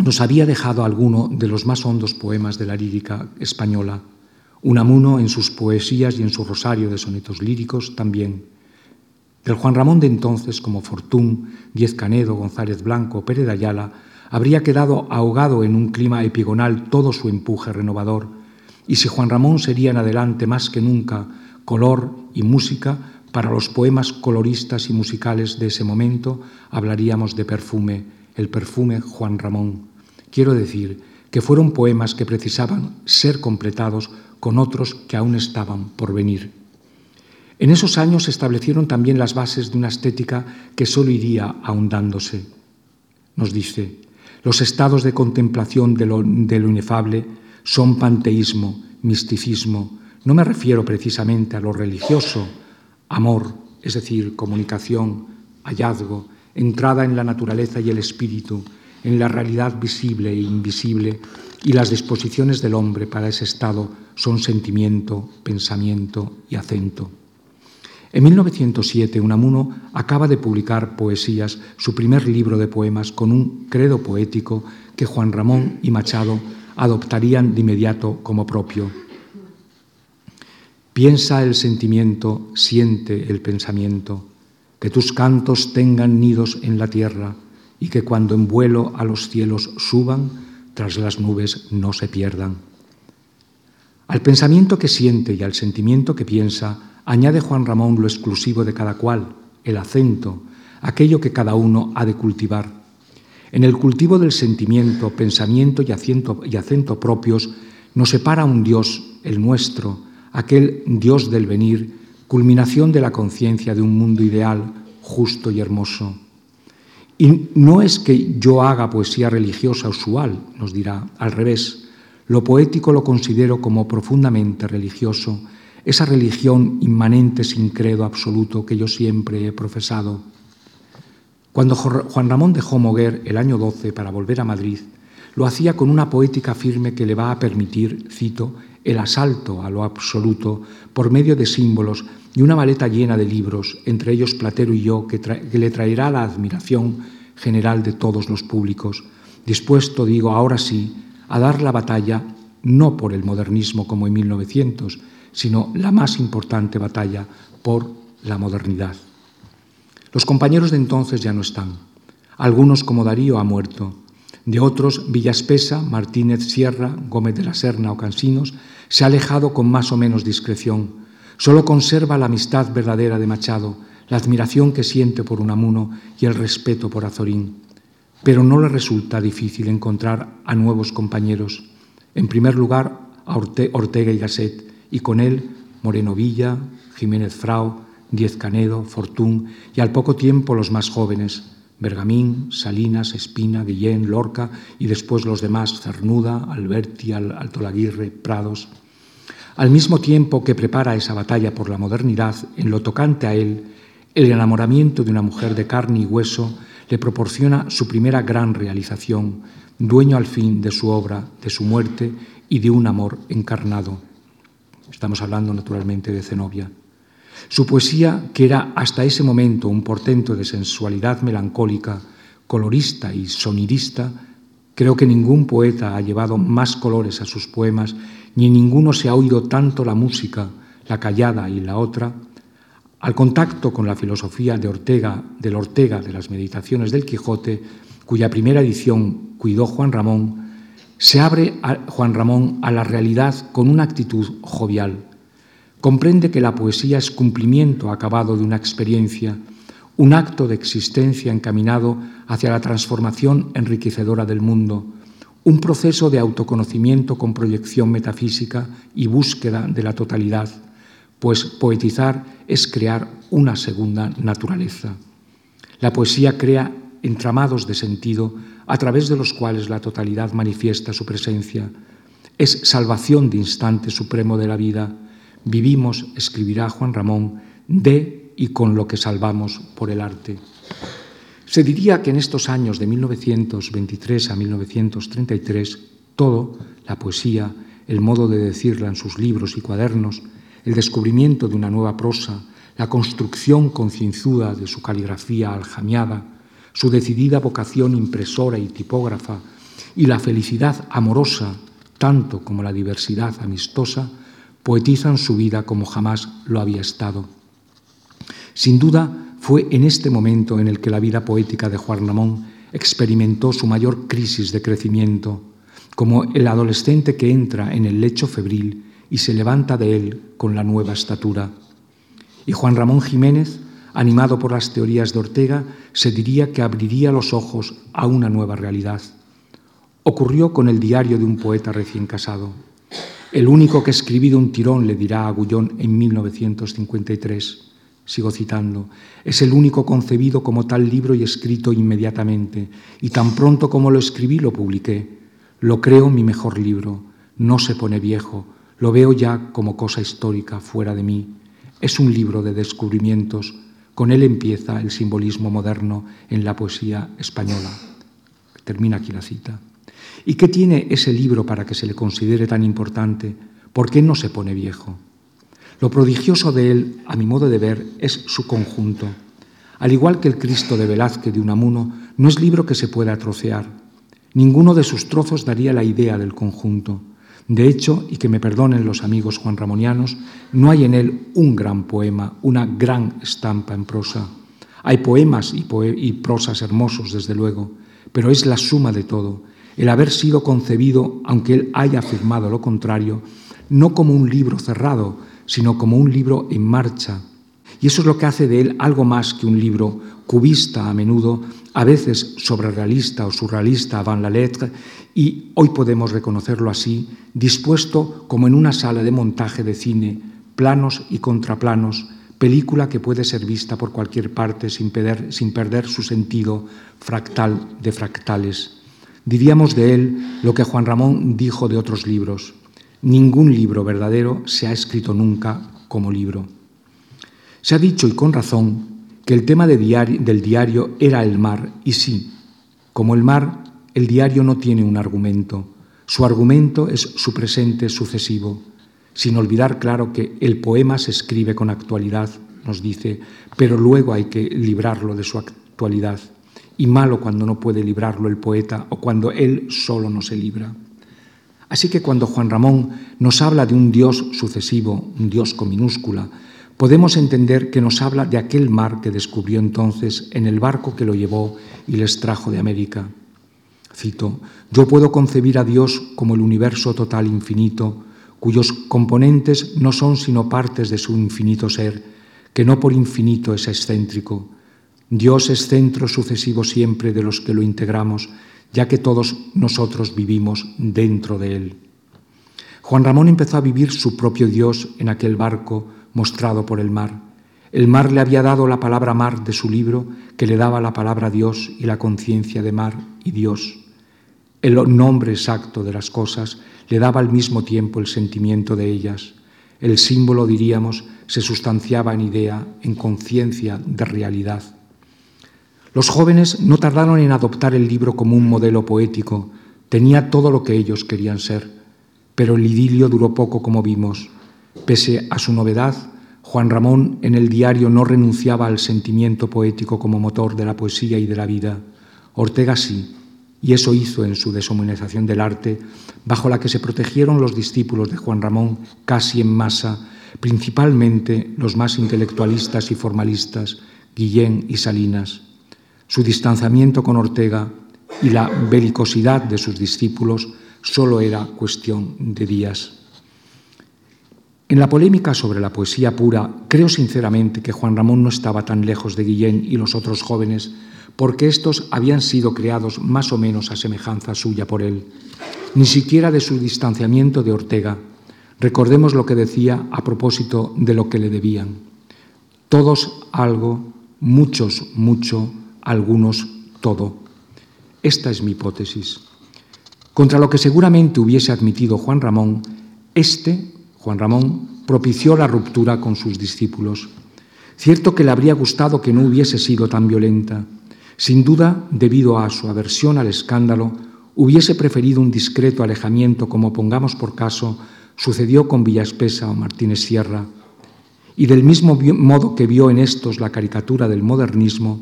nos había dejado alguno de los más hondos poemas de la lírica española. Unamuno en sus poesías y en su rosario de sonetos líricos también. Del Juan Ramón de entonces, como Fortún, Diez Canedo, González Blanco, Pérez Ayala, habría quedado ahogado en un clima epigonal todo su empuje renovador, y si Juan Ramón sería en adelante más que nunca color y música para los poemas coloristas y musicales de ese momento, hablaríamos de perfume, el perfume Juan Ramón. Quiero decir que fueron poemas que precisaban ser completados con otros que aún estaban por venir. En esos años se establecieron también las bases de una estética que solo iría ahondándose. Nos dice, los estados de contemplación de lo, de lo inefable son panteísmo, misticismo. No me refiero precisamente a lo religioso, amor, es decir, comunicación, hallazgo, entrada en la naturaleza y el espíritu, en la realidad visible e invisible, y las disposiciones del hombre para ese estado son sentimiento, pensamiento y acento. En 1907, Unamuno acaba de publicar Poesías, su primer libro de poemas, con un credo poético que Juan Ramón y Machado adoptarían de inmediato como propio. Piensa el sentimiento, siente el pensamiento que tus cantos tengan nidos en la tierra y que cuando en vuelo a los cielos suban, tras las nubes no se pierdan. Al pensamiento que siente y al sentimiento que piensa, añade Juan Ramón lo exclusivo de cada cual, el acento, aquello que cada uno ha de cultivar. En el cultivo del sentimiento, pensamiento y acento, y acento propios nos separa un Dios, el nuestro, aquel Dios del venir, culminación de la conciencia de un mundo ideal, justo y hermoso. Y no es que yo haga poesía religiosa usual, nos dirá, al revés. Lo poético lo considero como profundamente religioso, esa religión inmanente sin credo absoluto que yo siempre he profesado. Cuando Juan Ramón dejó Moguer el año 12 para volver a Madrid, lo hacía con una poética firme que le va a permitir, cito, el asalto a lo absoluto por medio de símbolos y una maleta llena de libros, entre ellos Platero y yo, que, que le traerá la admiración general de todos los públicos, dispuesto, digo, ahora sí, a dar la batalla no por el modernismo como en 1900, sino la más importante batalla por la modernidad. Los compañeros de entonces ya no están. Algunos, como Darío, ha muerto. De otros, Villaspesa, Martínez Sierra, Gómez de la Serna o Cansinos, se ha alejado con más o menos discreción. Solo conserva la amistad verdadera de Machado, la admiración que siente por Unamuno y el respeto por Azorín. Pero no le resulta difícil encontrar a nuevos compañeros. En primer lugar, a Ortega y Gasset, y con él Moreno Villa, Jiménez Frau, Diez Canedo, Fortún y al poco tiempo los más jóvenes, Bergamín, Salinas, Espina, Guillén, Lorca y después los demás, Cernuda, Alberti, Alto Laguirre, Prados. Al mismo tiempo que prepara esa batalla por la modernidad, en lo tocante a él, el enamoramiento de una mujer de carne y hueso le proporciona su primera gran realización, dueño al fin de su obra, de su muerte y de un amor encarnado. Estamos hablando naturalmente de Zenobia. Su poesía, que era hasta ese momento un portento de sensualidad melancólica, colorista y sonidista, creo que ningún poeta ha llevado más colores a sus poemas, ni ninguno se ha oído tanto la música, la callada y la otra, al contacto con la filosofía de Ortega, del Ortega de las Meditaciones del Quijote, cuya primera edición cuidó Juan Ramón, se abre Juan Ramón a la realidad con una actitud jovial comprende que la poesía es cumplimiento acabado de una experiencia, un acto de existencia encaminado hacia la transformación enriquecedora del mundo, un proceso de autoconocimiento con proyección metafísica y búsqueda de la totalidad, pues poetizar es crear una segunda naturaleza. La poesía crea entramados de sentido a través de los cuales la totalidad manifiesta su presencia. Es salvación de instante supremo de la vida, vivimos, escribirá Juan Ramón, de y con lo que salvamos por el arte. Se diría que en estos años de 1923 a 1933, todo, la poesía, el modo de decirla en sus libros y cuadernos, el descubrimiento de una nueva prosa, la construcción concienzuda de su caligrafía aljamiada, su decidida vocación impresora y tipógrafa, y la felicidad amorosa, tanto como la diversidad amistosa, poetizan su vida como jamás lo había estado. Sin duda, fue en este momento en el que la vida poética de Juan Ramón experimentó su mayor crisis de crecimiento, como el adolescente que entra en el lecho febril y se levanta de él con la nueva estatura. Y Juan Ramón Jiménez, animado por las teorías de Ortega, se diría que abriría los ojos a una nueva realidad. Ocurrió con el diario de un poeta recién casado. El único que ha escribido un tirón, le dirá Agullón en 1953. Sigo citando. Es el único concebido como tal libro y escrito inmediatamente. Y tan pronto como lo escribí, lo publiqué. Lo creo mi mejor libro. No se pone viejo. Lo veo ya como cosa histórica fuera de mí. Es un libro de descubrimientos. Con él empieza el simbolismo moderno en la poesía española. Termina aquí la cita. ¿Y qué tiene ese libro para que se le considere tan importante? ¿Por qué no se pone viejo? Lo prodigioso de él, a mi modo de ver, es su conjunto. Al igual que el Cristo de Velázquez de Unamuno, no es libro que se pueda trocear. Ninguno de sus trozos daría la idea del conjunto. De hecho, y que me perdonen los amigos juan ramonianos, no hay en él un gran poema, una gran estampa en prosa. Hay poemas y, y prosas hermosos, desde luego, pero es la suma de todo el haber sido concebido, aunque él haya afirmado lo contrario, no como un libro cerrado, sino como un libro en marcha. Y eso es lo que hace de él algo más que un libro cubista a menudo, a veces sobrerealista o surrealista avant la lettre, y hoy podemos reconocerlo así, dispuesto como en una sala de montaje de cine, planos y contraplanos, película que puede ser vista por cualquier parte sin perder, sin perder su sentido fractal de fractales. Diríamos de él lo que Juan Ramón dijo de otros libros. Ningún libro verdadero se ha escrito nunca como libro. Se ha dicho, y con razón, que el tema del diario era el mar, y sí, como el mar, el diario no tiene un argumento. Su argumento es su presente sucesivo sin olvidar, claro, que el poema se escribe con actualidad, nos dice, pero luego hay que librarlo de su actualidad. Y malo cuando no puede librarlo el poeta o cuando él solo no se libra. Así que cuando Juan Ramón nos habla de un Dios sucesivo, un Dios con minúscula, podemos entender que nos habla de aquel mar que descubrió entonces en el barco que lo llevó y les trajo de América. Cito, yo puedo concebir a Dios como el universo total infinito, cuyos componentes no son sino partes de su infinito ser, que no por infinito es excéntrico. Dios es centro sucesivo siempre de los que lo integramos, ya que todos nosotros vivimos dentro de él. Juan Ramón empezó a vivir su propio Dios en aquel barco mostrado por el mar. El mar le había dado la palabra mar de su libro, que le daba la palabra Dios y la conciencia de mar y Dios. El nombre exacto de las cosas le daba al mismo tiempo el sentimiento de ellas. El símbolo, diríamos, se sustanciaba en idea, en conciencia de realidad. Los jóvenes no tardaron en adoptar el libro como un modelo poético. Tenía todo lo que ellos querían ser, pero el idilio duró poco, como vimos. Pese a su novedad, Juan Ramón en el diario no renunciaba al sentimiento poético como motor de la poesía y de la vida. Ortega sí, y eso hizo en su deshumanización del arte, bajo la que se protegieron los discípulos de Juan Ramón casi en masa, principalmente los más intelectualistas y formalistas, Guillén y Salinas. Su distanciamiento con Ortega y la belicosidad de sus discípulos solo era cuestión de días. En la polémica sobre la poesía pura, creo sinceramente que Juan Ramón no estaba tan lejos de Guillén y los otros jóvenes porque estos habían sido creados más o menos a semejanza suya por él, ni siquiera de su distanciamiento de Ortega. Recordemos lo que decía a propósito de lo que le debían. Todos algo, muchos mucho, algunos todo. Esta es mi hipótesis. Contra lo que seguramente hubiese admitido Juan Ramón, este, Juan Ramón, propició la ruptura con sus discípulos. Cierto que le habría gustado que no hubiese sido tan violenta, sin duda, debido a su aversión al escándalo, hubiese preferido un discreto alejamiento como pongamos por caso sucedió con Villaspesa o Martínez Sierra, y del mismo modo que vio en estos la caricatura del modernismo,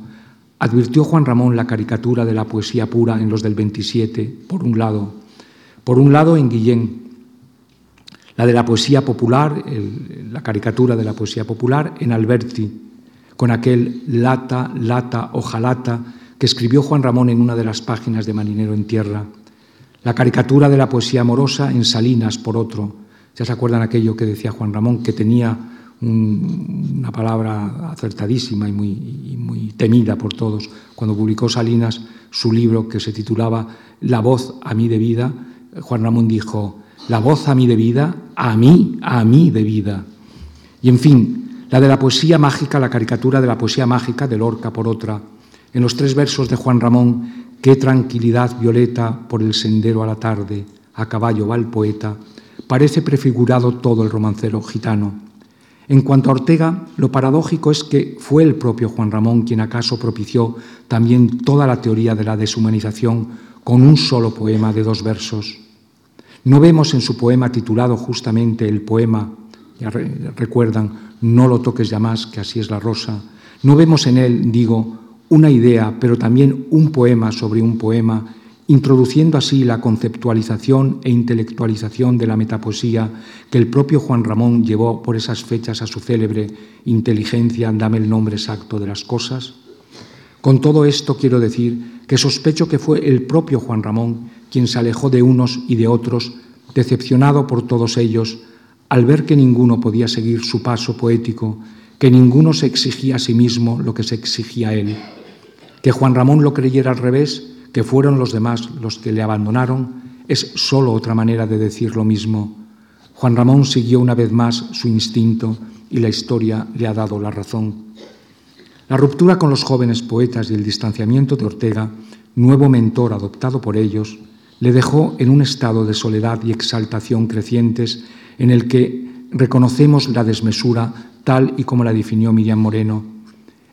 advirtió Juan Ramón la caricatura de la poesía pura en los del 27, por un lado, por un lado en Guillén, la de la poesía popular, la caricatura de la poesía popular en Alberti, con aquel lata, lata, ojalata que escribió Juan Ramón en una de las páginas de Marinero en Tierra. La caricatura de la poesía amorosa en Salinas, por otro. ¿Ya se acuerdan aquello que decía Juan Ramón, que tenía una palabra acertadísima y muy, y muy temida por todos? Cuando publicó Salinas su libro que se titulaba La voz a mí de vida, Juan Ramón dijo, la voz a mí de vida, a mí, a mí de vida. Y en fin, la de la poesía mágica, la caricatura de la poesía mágica de Lorca por otra. En los tres versos de Juan Ramón, qué tranquilidad violeta por el sendero a la tarde, a caballo va el poeta, parece prefigurado todo el romancero gitano. En cuanto a Ortega, lo paradójico es que fue el propio Juan Ramón quien acaso propició también toda la teoría de la deshumanización con un solo poema de dos versos. No vemos en su poema titulado justamente El poema, ya recuerdan, no lo toques ya más, que así es la rosa. No vemos en él, digo, una idea, pero también un poema sobre un poema, introduciendo así la conceptualización e intelectualización de la metapoesía que el propio Juan Ramón llevó por esas fechas a su célebre Inteligencia, dame el nombre exacto de las cosas. Con todo esto quiero decir que sospecho que fue el propio Juan Ramón quien se alejó de unos y de otros, decepcionado por todos ellos, al ver que ninguno podía seguir su paso poético, que ninguno se exigía a sí mismo lo que se exigía a él, que Juan Ramón lo creyera al revés, que fueron los demás los que le abandonaron, es solo otra manera de decir lo mismo. Juan Ramón siguió una vez más su instinto y la historia le ha dado la razón. La ruptura con los jóvenes poetas y el distanciamiento de Ortega, nuevo mentor adoptado por ellos, le dejó en un estado de soledad y exaltación crecientes en el que reconocemos la desmesura tal y como la definió Miriam Moreno.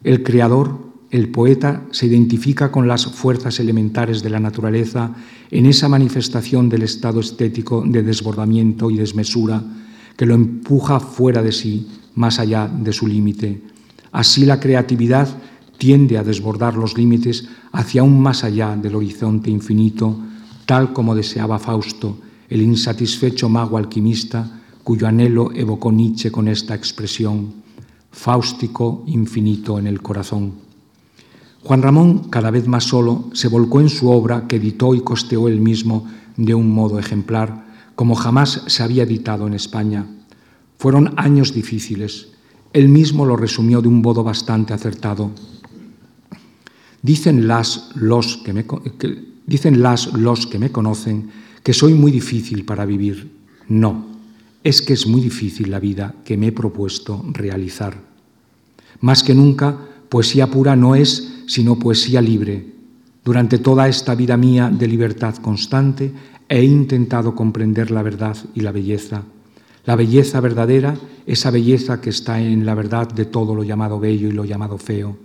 El creador el poeta se identifica con las fuerzas elementares de la naturaleza en esa manifestación del estado estético de desbordamiento y desmesura que lo empuja fuera de sí, más allá de su límite. Así la creatividad tiende a desbordar los límites hacia aún más allá del horizonte infinito, tal como deseaba Fausto, el insatisfecho mago alquimista, cuyo anhelo evocó Nietzsche con esta expresión, fáustico infinito en el corazón. Juan Ramón, cada vez más solo, se volcó en su obra que editó y costeó él mismo de un modo ejemplar, como jamás se había editado en España. Fueron años difíciles. Él mismo lo resumió de un modo bastante acertado. Dicen las los que me, dicen las los que me conocen que soy muy difícil para vivir. No, es que es muy difícil la vida que me he propuesto realizar. Más que nunca, poesía pura no es sino poesía libre. Durante toda esta vida mía de libertad constante he intentado comprender la verdad y la belleza. La belleza verdadera, esa belleza que está en la verdad de todo lo llamado bello y lo llamado feo.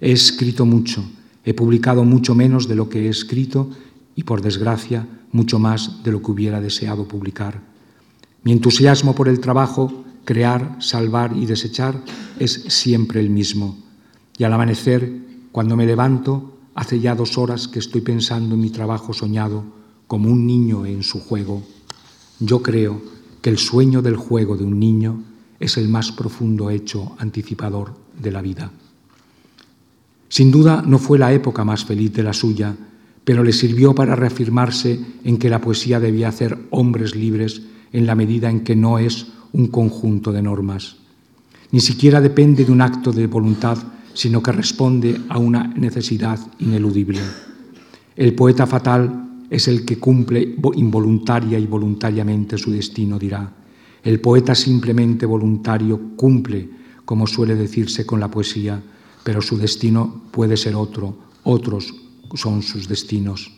He escrito mucho, he publicado mucho menos de lo que he escrito y, por desgracia, mucho más de lo que hubiera deseado publicar. Mi entusiasmo por el trabajo, crear, salvar y desechar, es siempre el mismo. Y al amanecer cuando me levanto, hace ya dos horas que estoy pensando en mi trabajo soñado como un niño en su juego. Yo creo que el sueño del juego de un niño es el más profundo hecho anticipador de la vida. Sin duda no fue la época más feliz de la suya, pero le sirvió para reafirmarse en que la poesía debía hacer hombres libres en la medida en que no es un conjunto de normas. Ni siquiera depende de un acto de voluntad sino que responde a una necesidad ineludible. El poeta fatal es el que cumple involuntaria y voluntariamente su destino, dirá. El poeta simplemente voluntario cumple, como suele decirse con la poesía, pero su destino puede ser otro, otros son sus destinos.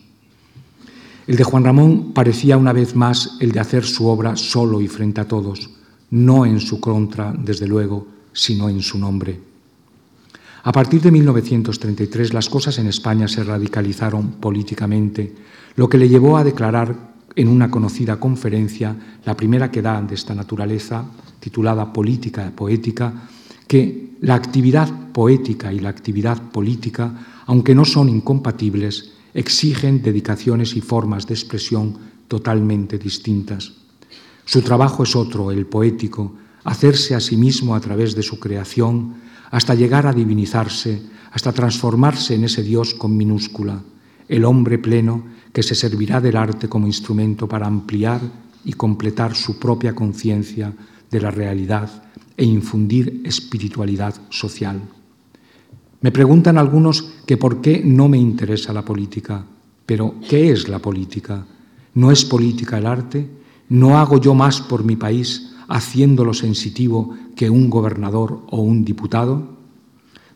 El de Juan Ramón parecía una vez más el de hacer su obra solo y frente a todos, no en su contra, desde luego, sino en su nombre. A partir de 1933 las cosas en España se radicalizaron políticamente, lo que le llevó a declarar en una conocida conferencia, la primera que da de esta naturaleza, titulada Política Poética, que la actividad poética y la actividad política, aunque no son incompatibles, exigen dedicaciones y formas de expresión totalmente distintas. Su trabajo es otro, el poético, hacerse a sí mismo a través de su creación, hasta llegar a divinizarse, hasta transformarse en ese Dios con minúscula, el hombre pleno que se servirá del arte como instrumento para ampliar y completar su propia conciencia de la realidad e infundir espiritualidad social. Me preguntan algunos que por qué no me interesa la política, pero ¿qué es la política? ¿No es política el arte? ¿No hago yo más por mi país haciéndolo sensitivo que un gobernador o un diputado?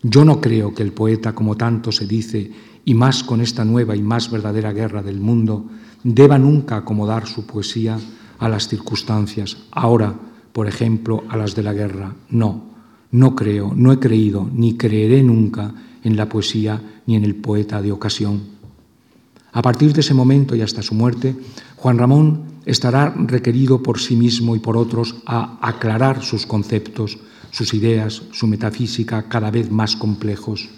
Yo no creo que el poeta, como tanto se dice, y más con esta nueva y más verdadera guerra del mundo, deba nunca acomodar su poesía a las circunstancias, ahora, por ejemplo, a las de la guerra. No, no creo, no he creído, ni creeré nunca en la poesía ni en el poeta de ocasión. A partir de ese momento y hasta su muerte, Juan Ramón estará requerido por sí mismo y por otros a aclarar sus conceptos, sus ideas, su metafísica cada vez más complejos.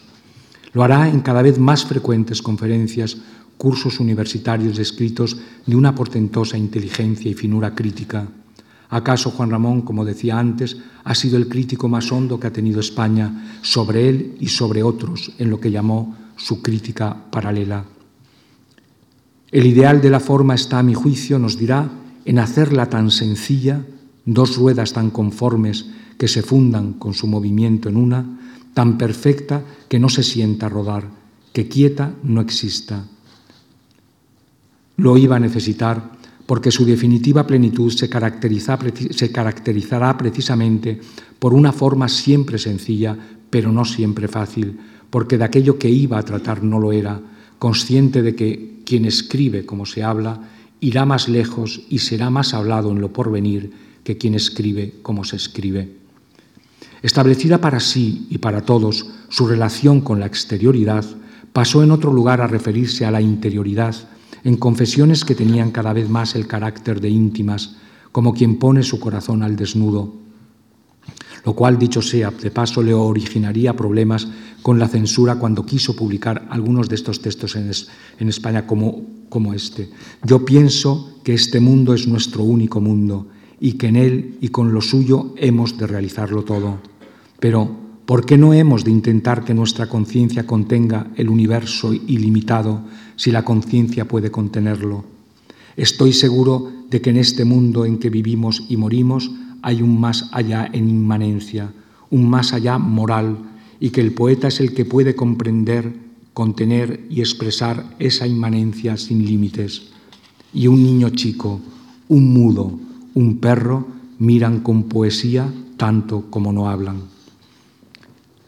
Lo hará en cada vez más frecuentes conferencias, cursos universitarios escritos de una portentosa inteligencia y finura crítica. ¿Acaso Juan Ramón, como decía antes, ha sido el crítico más hondo que ha tenido España sobre él y sobre otros en lo que llamó su crítica paralela? El ideal de la forma está, a mi juicio, nos dirá, en hacerla tan sencilla, dos ruedas tan conformes que se fundan con su movimiento en una, tan perfecta que no se sienta rodar, que quieta no exista. Lo iba a necesitar porque su definitiva plenitud se, caracterizará precisamente por una forma siempre sencilla, pero no siempre fácil, porque de aquello que iba a tratar no lo era, consciente de que quien escribe como se habla irá más lejos y será más hablado en lo porvenir que quien escribe como se escribe. Establecida para sí y para todos su relación con la exterioridad, pasó en otro lugar a referirse a la interioridad, en confesiones que tenían cada vez más el carácter de íntimas, como quien pone su corazón al desnudo, lo cual, dicho sea, de paso le originaría problemas con la censura cuando quiso publicar algunos de estos textos en, España como, como este. Yo pienso que este mundo es nuestro único mundo y que en él y con lo suyo hemos de realizarlo todo. Pero, ¿por qué no hemos de intentar que nuestra conciencia contenga el universo ilimitado si la conciencia puede contenerlo? Estoy seguro de que en este mundo en que vivimos y morimos hay un más allá en inmanencia, un más allá moral, y que el poeta es el que puede comprender, contener y expresar esa inmanencia sin límites. Y un niño chico, un mudo, un perro miran con poesía tanto como no hablan.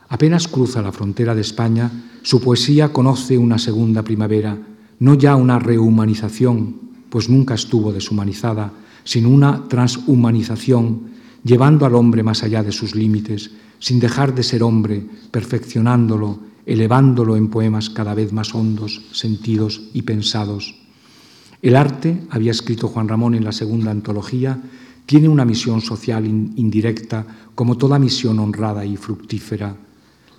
Apenas cruza la frontera de España, su poesía conoce una segunda primavera, no ya una rehumanización, pues nunca estuvo deshumanizada, sino una transhumanización, llevando al hombre más allá de sus límites, sin dejar de ser hombre, perfeccionándolo, elevándolo en poemas cada vez más hondos, sentidos y pensados. El arte, había escrito Juan Ramón en la segunda antología, tiene una misión social indirecta como toda misión honrada y fructífera,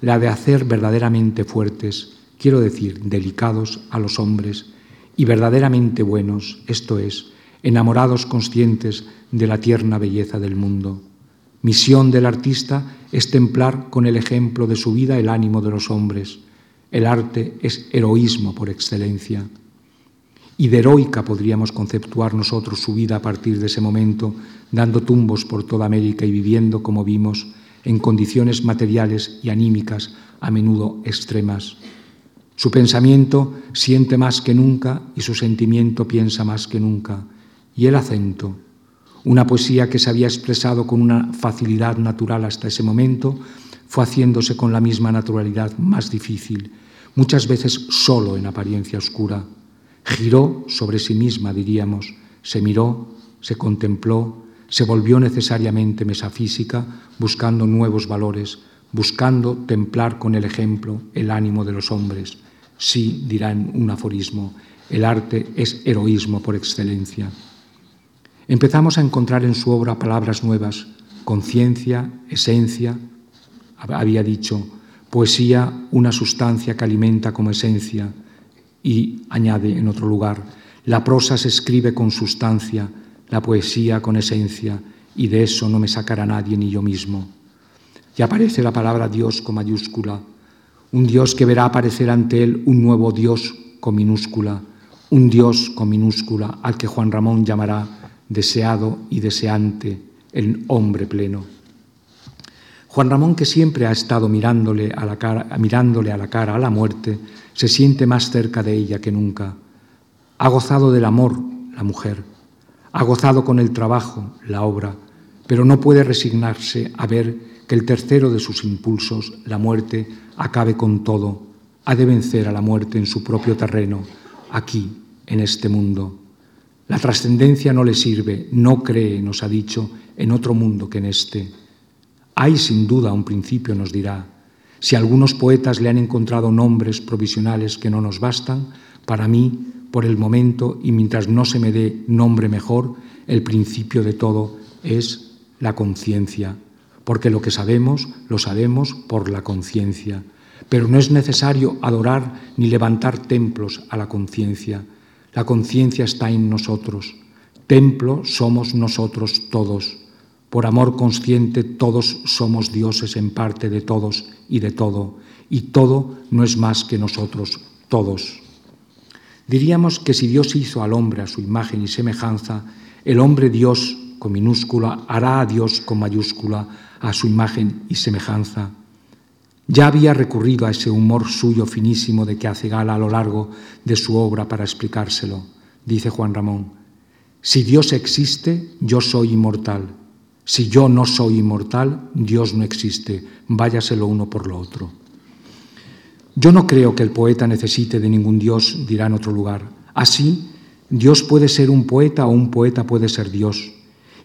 la de hacer verdaderamente fuertes, quiero decir, delicados a los hombres y verdaderamente buenos, esto es, enamorados conscientes de la tierna belleza del mundo. Misión del artista es templar con el ejemplo de su vida el ánimo de los hombres. El arte es heroísmo por excelencia y de heroica podríamos conceptuar nosotros su vida a partir de ese momento, dando tumbos por toda América y viviendo, como vimos, en condiciones materiales y anímicas a menudo extremas. Su pensamiento siente más que nunca y su sentimiento piensa más que nunca. Y el acento, una poesía que se había expresado con una facilidad natural hasta ese momento, fue haciéndose con la misma naturalidad más difícil, muchas veces solo en apariencia oscura. Giró sobre sí misma, diríamos, se miró, se contempló, se volvió necesariamente mesafísica, buscando nuevos valores, buscando templar con el ejemplo el ánimo de los hombres. Sí, dirán un aforismo, el arte es heroísmo por excelencia. Empezamos a encontrar en su obra palabras nuevas, conciencia, esencia, había dicho, poesía, una sustancia que alimenta como esencia, y añade en otro lugar, la prosa se escribe con sustancia, la poesía con esencia, y de eso no me sacará nadie ni yo mismo. Y aparece la palabra Dios con mayúscula, un Dios que verá aparecer ante él un nuevo Dios con minúscula, un Dios con minúscula al que Juan Ramón llamará deseado y deseante, el hombre pleno. Juan Ramón, que siempre ha estado mirándole a la cara, mirándole a la cara a la muerte, se siente más cerca de ella que nunca. Ha gozado del amor, la mujer, ha gozado con el trabajo, la obra, pero no puede resignarse a ver que el tercero de sus impulsos, la muerte, acabe con todo. Ha de vencer a la muerte en su propio terreno, aquí, en este mundo. La trascendencia no le sirve, no cree, nos ha dicho, en otro mundo que en este. Hay sin duda un principio, nos dirá. Si algunos poetas le han encontrado nombres provisionales que no nos bastan, para mí, por el momento y mientras no se me dé nombre mejor, el principio de todo es la conciencia, porque lo que sabemos lo sabemos por la conciencia. Pero no es necesario adorar ni levantar templos a la conciencia. La conciencia está en nosotros. Templo somos nosotros todos. Por amor consciente todos somos dioses en parte de todos y de todo, y todo no es más que nosotros, todos. Diríamos que si Dios hizo al hombre a su imagen y semejanza, el hombre Dios con minúscula hará a Dios con mayúscula a su imagen y semejanza. Ya había recurrido a ese humor suyo finísimo de que hace gala a lo largo de su obra para explicárselo, dice Juan Ramón. Si Dios existe, yo soy inmortal. Si yo no soy inmortal, Dios no existe. Váyase lo uno por lo otro. Yo no creo que el poeta necesite de ningún Dios, dirá en otro lugar. Así, Dios puede ser un poeta o un poeta puede ser Dios.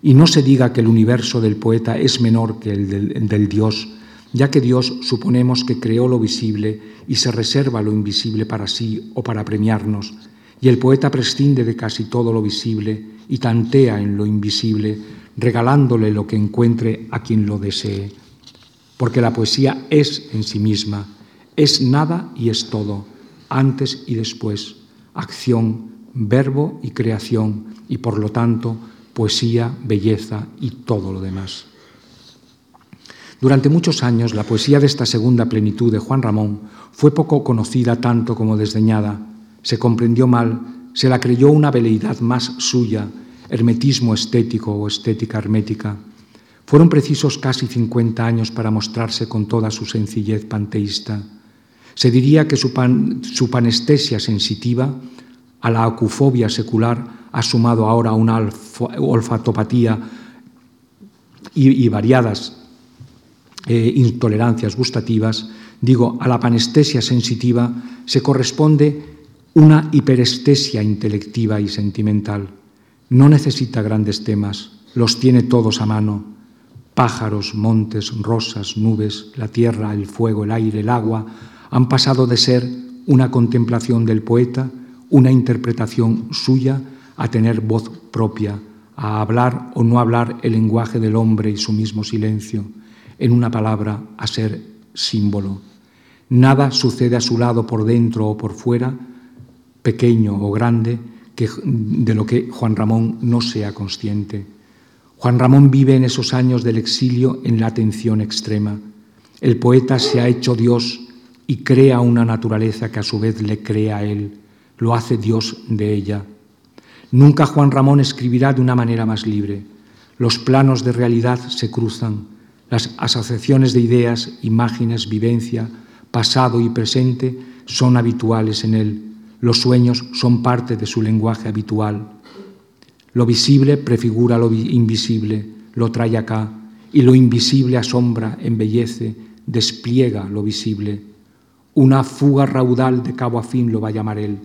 Y no se diga que el universo del poeta es menor que el del, del Dios, ya que Dios suponemos que creó lo visible y se reserva lo invisible para sí o para premiarnos, y el poeta prescinde de casi todo lo visible y tantea en lo invisible, regalándole lo que encuentre a quien lo desee. Porque la poesía es en sí misma, es nada y es todo, antes y después, acción, verbo y creación, y por lo tanto poesía, belleza y todo lo demás. Durante muchos años la poesía de esta segunda plenitud de Juan Ramón fue poco conocida tanto como desdeñada, se comprendió mal, se la creyó una veleidad más suya, hermetismo estético o estética hermética. Fueron precisos casi 50 años para mostrarse con toda su sencillez panteísta. Se diría que su, pan, su panestesia sensitiva a la acufobia secular ha sumado ahora una olfatopatía y, y variadas eh, intolerancias gustativas, digo, a la panestesia sensitiva se corresponde una hiperestesia intelectiva y sentimental. No necesita grandes temas, los tiene todos a mano. Pájaros, montes, rosas, nubes, la tierra, el fuego, el aire, el agua, han pasado de ser una contemplación del poeta, una interpretación suya, a tener voz propia, a hablar o no hablar el lenguaje del hombre y su mismo silencio, en una palabra, a ser símbolo. Nada sucede a su lado por dentro o por fuera, pequeño o grande, que, de lo que Juan Ramón no sea consciente. Juan Ramón vive en esos años del exilio en la atención extrema. El poeta se ha hecho Dios y crea una naturaleza que a su vez le crea a él, lo hace Dios de ella. Nunca Juan Ramón escribirá de una manera más libre. Los planos de realidad se cruzan, las asociaciones de ideas, imágenes, vivencia, pasado y presente son habituales en él. Los sueños son parte de su lenguaje habitual. Lo visible prefigura lo invisible, lo trae acá, y lo invisible asombra, embellece, despliega lo visible. Una fuga raudal de cabo a fin lo va a llamar él.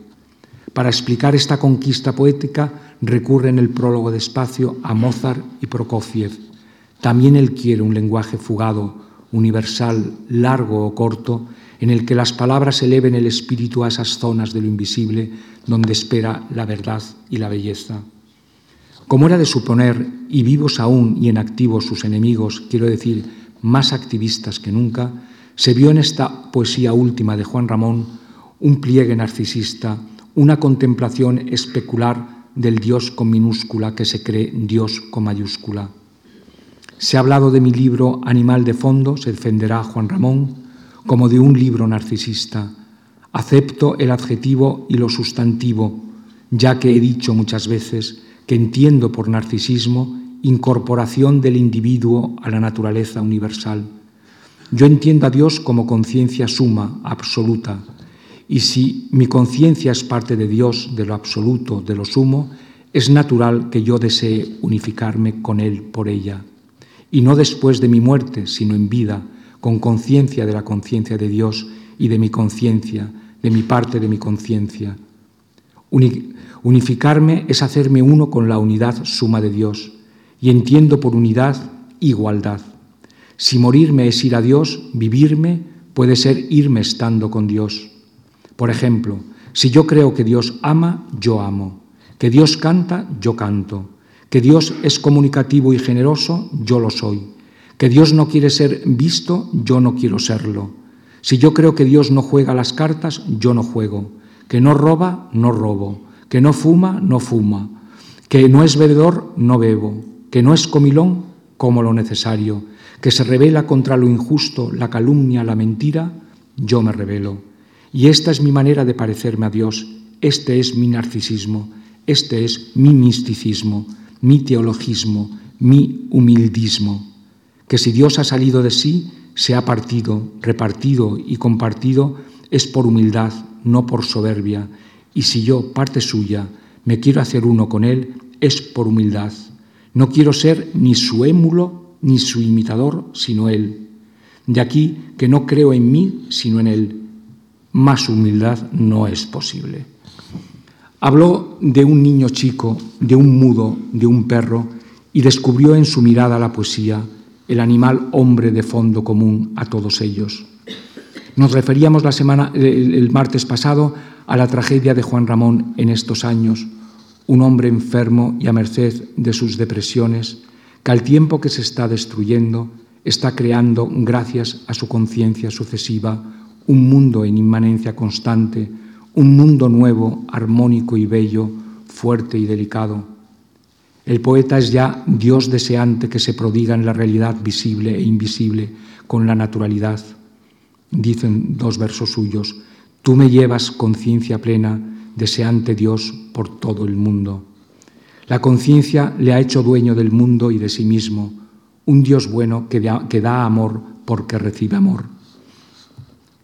Para explicar esta conquista poética recurre en el prólogo de espacio a Mozart y Prokofiev. También él quiere un lenguaje fugado, universal, largo o corto, en el que las palabras eleven el espíritu a esas zonas de lo invisible donde espera la verdad y la belleza. Como era de suponer, y vivos aún y en activo sus enemigos, quiero decir, más activistas que nunca, se vio en esta poesía última de Juan Ramón un pliegue narcisista, una contemplación especular del Dios con minúscula que se cree Dios con mayúscula. Se ha hablado de mi libro Animal de Fondo, se defenderá Juan Ramón, como de un libro narcisista. Acepto el adjetivo y lo sustantivo, ya que he dicho muchas veces que entiendo por narcisismo incorporación del individuo a la naturaleza universal. Yo entiendo a Dios como conciencia suma, absoluta, y si mi conciencia es parte de Dios, de lo absoluto, de lo sumo, es natural que yo desee unificarme con Él por ella y no después de mi muerte, sino en vida, con conciencia de la conciencia de Dios y de mi conciencia, de mi parte de mi conciencia. Unificarme es hacerme uno con la unidad suma de Dios y entiendo por unidad igualdad. Si morirme es ir a Dios, vivirme puede ser irme estando con Dios. Por ejemplo, si yo creo que Dios ama, yo amo. Que Dios canta, yo canto. Que Dios es comunicativo y generoso, yo lo soy. Que Dios no quiere ser visto, yo no quiero serlo. Si yo creo que Dios no juega las cartas, yo no juego. Que no roba, no robo. Que no fuma, no fuma. Que no es bebedor, no bebo. Que no es comilón, como lo necesario. Que se revela contra lo injusto, la calumnia, la mentira, yo me revelo. Y esta es mi manera de parecerme a Dios. Este es mi narcisismo. Este es mi misticismo mi teologismo, mi humildismo, que si Dios ha salido de sí, se ha partido, repartido y compartido, es por humildad, no por soberbia, y si yo, parte suya, me quiero hacer uno con Él, es por humildad. No quiero ser ni su émulo ni su imitador, sino Él. De aquí que no creo en mí, sino en Él. Más humildad no es posible. Habló de un niño chico, de un mudo, de un perro, y descubrió en su mirada la poesía, el animal hombre de fondo común a todos ellos. Nos referíamos la semana, el martes pasado a la tragedia de Juan Ramón en estos años, un hombre enfermo y a merced de sus depresiones, que al tiempo que se está destruyendo, está creando, gracias a su conciencia sucesiva, un mundo en inmanencia constante, un mundo nuevo, armónico y bello, fuerte y delicado. El poeta es ya Dios deseante que se prodiga en la realidad visible e invisible con la naturalidad. Dicen dos versos suyos, tú me llevas conciencia plena, deseante Dios por todo el mundo. La conciencia le ha hecho dueño del mundo y de sí mismo, un Dios bueno que da, amor porque recibe amor.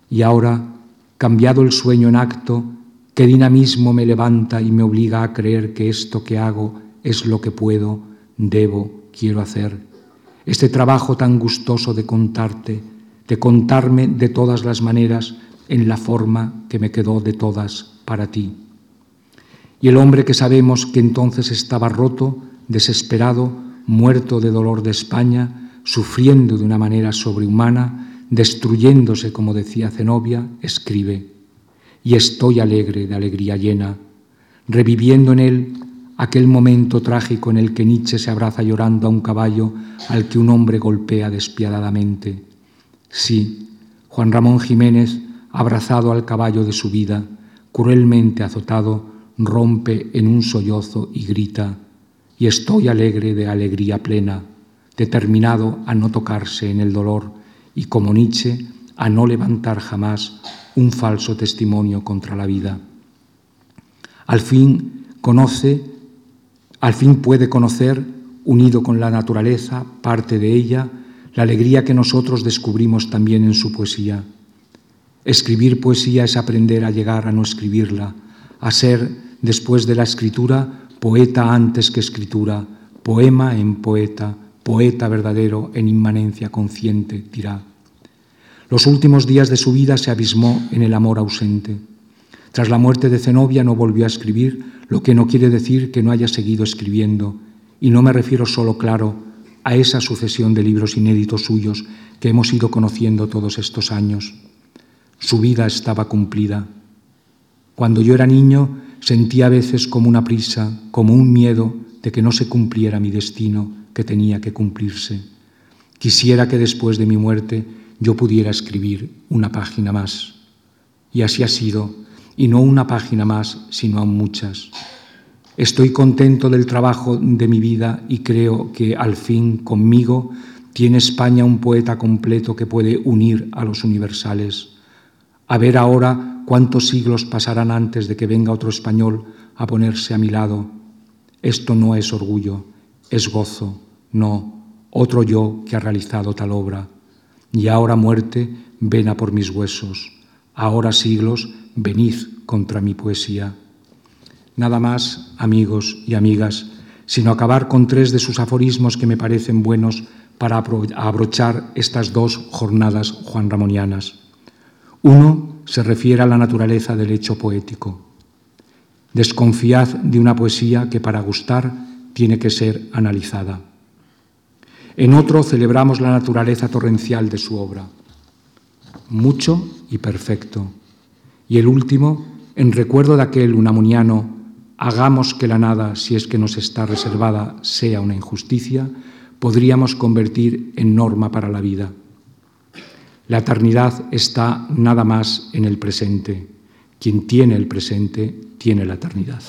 Y ahora cambiado el sueño en acto, qué dinamismo me levanta y me obliga a creer que esto que hago es lo que puedo, debo, quiero hacer. Este trabajo tan gustoso de contarte, de contarme de todas las maneras en la forma que me quedó de todas para ti. Y el hombre que sabemos que entonces estaba roto, desesperado, muerto de dolor de España, sufriendo de una manera sobrehumana, destruyéndose, como decía Zenobia, escribe, y estoy alegre de alegría llena, reviviendo en él aquel momento trágico en el que Nietzsche se abraza llorando a un caballo al que un hombre golpea despiadadamente. Sí, Juan Ramón Jiménez, abrazado al caballo de su vida, cruelmente azotado, rompe en un sollozo y grita, y estoy alegre de alegría plena, determinado a no tocarse en el dolor y como Nietzsche a no levantar jamás un falso testimonio contra la vida. Al fin conoce, al fin puede conocer, unido con la naturaleza, parte de ella, la alegría que nosotros descubrimos también en su poesía. Escribir poesía es aprender a llegar a no escribirla, a ser, después de la escritura, poeta antes que escritura, poema en poeta, poeta verdadero en inmanencia consciente, dirá. Los últimos días de su vida se abismó en el amor ausente. Tras la muerte de Zenobia no volvió a escribir, lo que no quiere decir que no haya seguido escribiendo, y no me refiero solo, claro, a esa sucesión de libros inéditos suyos que hemos ido conociendo todos estos años. Su vida estaba cumplida. Cuando yo era niño sentía a veces como una prisa, como un miedo de que no se cumpliera mi destino que tenía que cumplirse. Quisiera que después de mi muerte yo pudiera escribir una página más. Y así ha sido, y no una página más, sino aún muchas. Estoy contento del trabajo de mi vida y creo que al fin conmigo tiene España un poeta completo que puede unir a los universales. A ver ahora cuántos siglos pasarán antes de que venga otro español a ponerse a mi lado. Esto no es orgullo, es gozo, no, otro yo que ha realizado tal obra. Y ahora muerte, ven a por mis huesos. Ahora siglos, venid contra mi poesía. Nada más, amigos y amigas, sino acabar con tres de sus aforismos que me parecen buenos para abrochar estas dos jornadas juanramonianas. Uno se refiere a la naturaleza del hecho poético. Desconfiad de una poesía que para gustar tiene que ser analizada. En otro celebramos la naturaleza torrencial de su obra, mucho y perfecto. Y el último, en recuerdo de aquel unamuniano, hagamos que la nada, si es que nos está reservada, sea una injusticia, podríamos convertir en norma para la vida. La eternidad está nada más en el presente. Quien tiene el presente tiene la eternidad.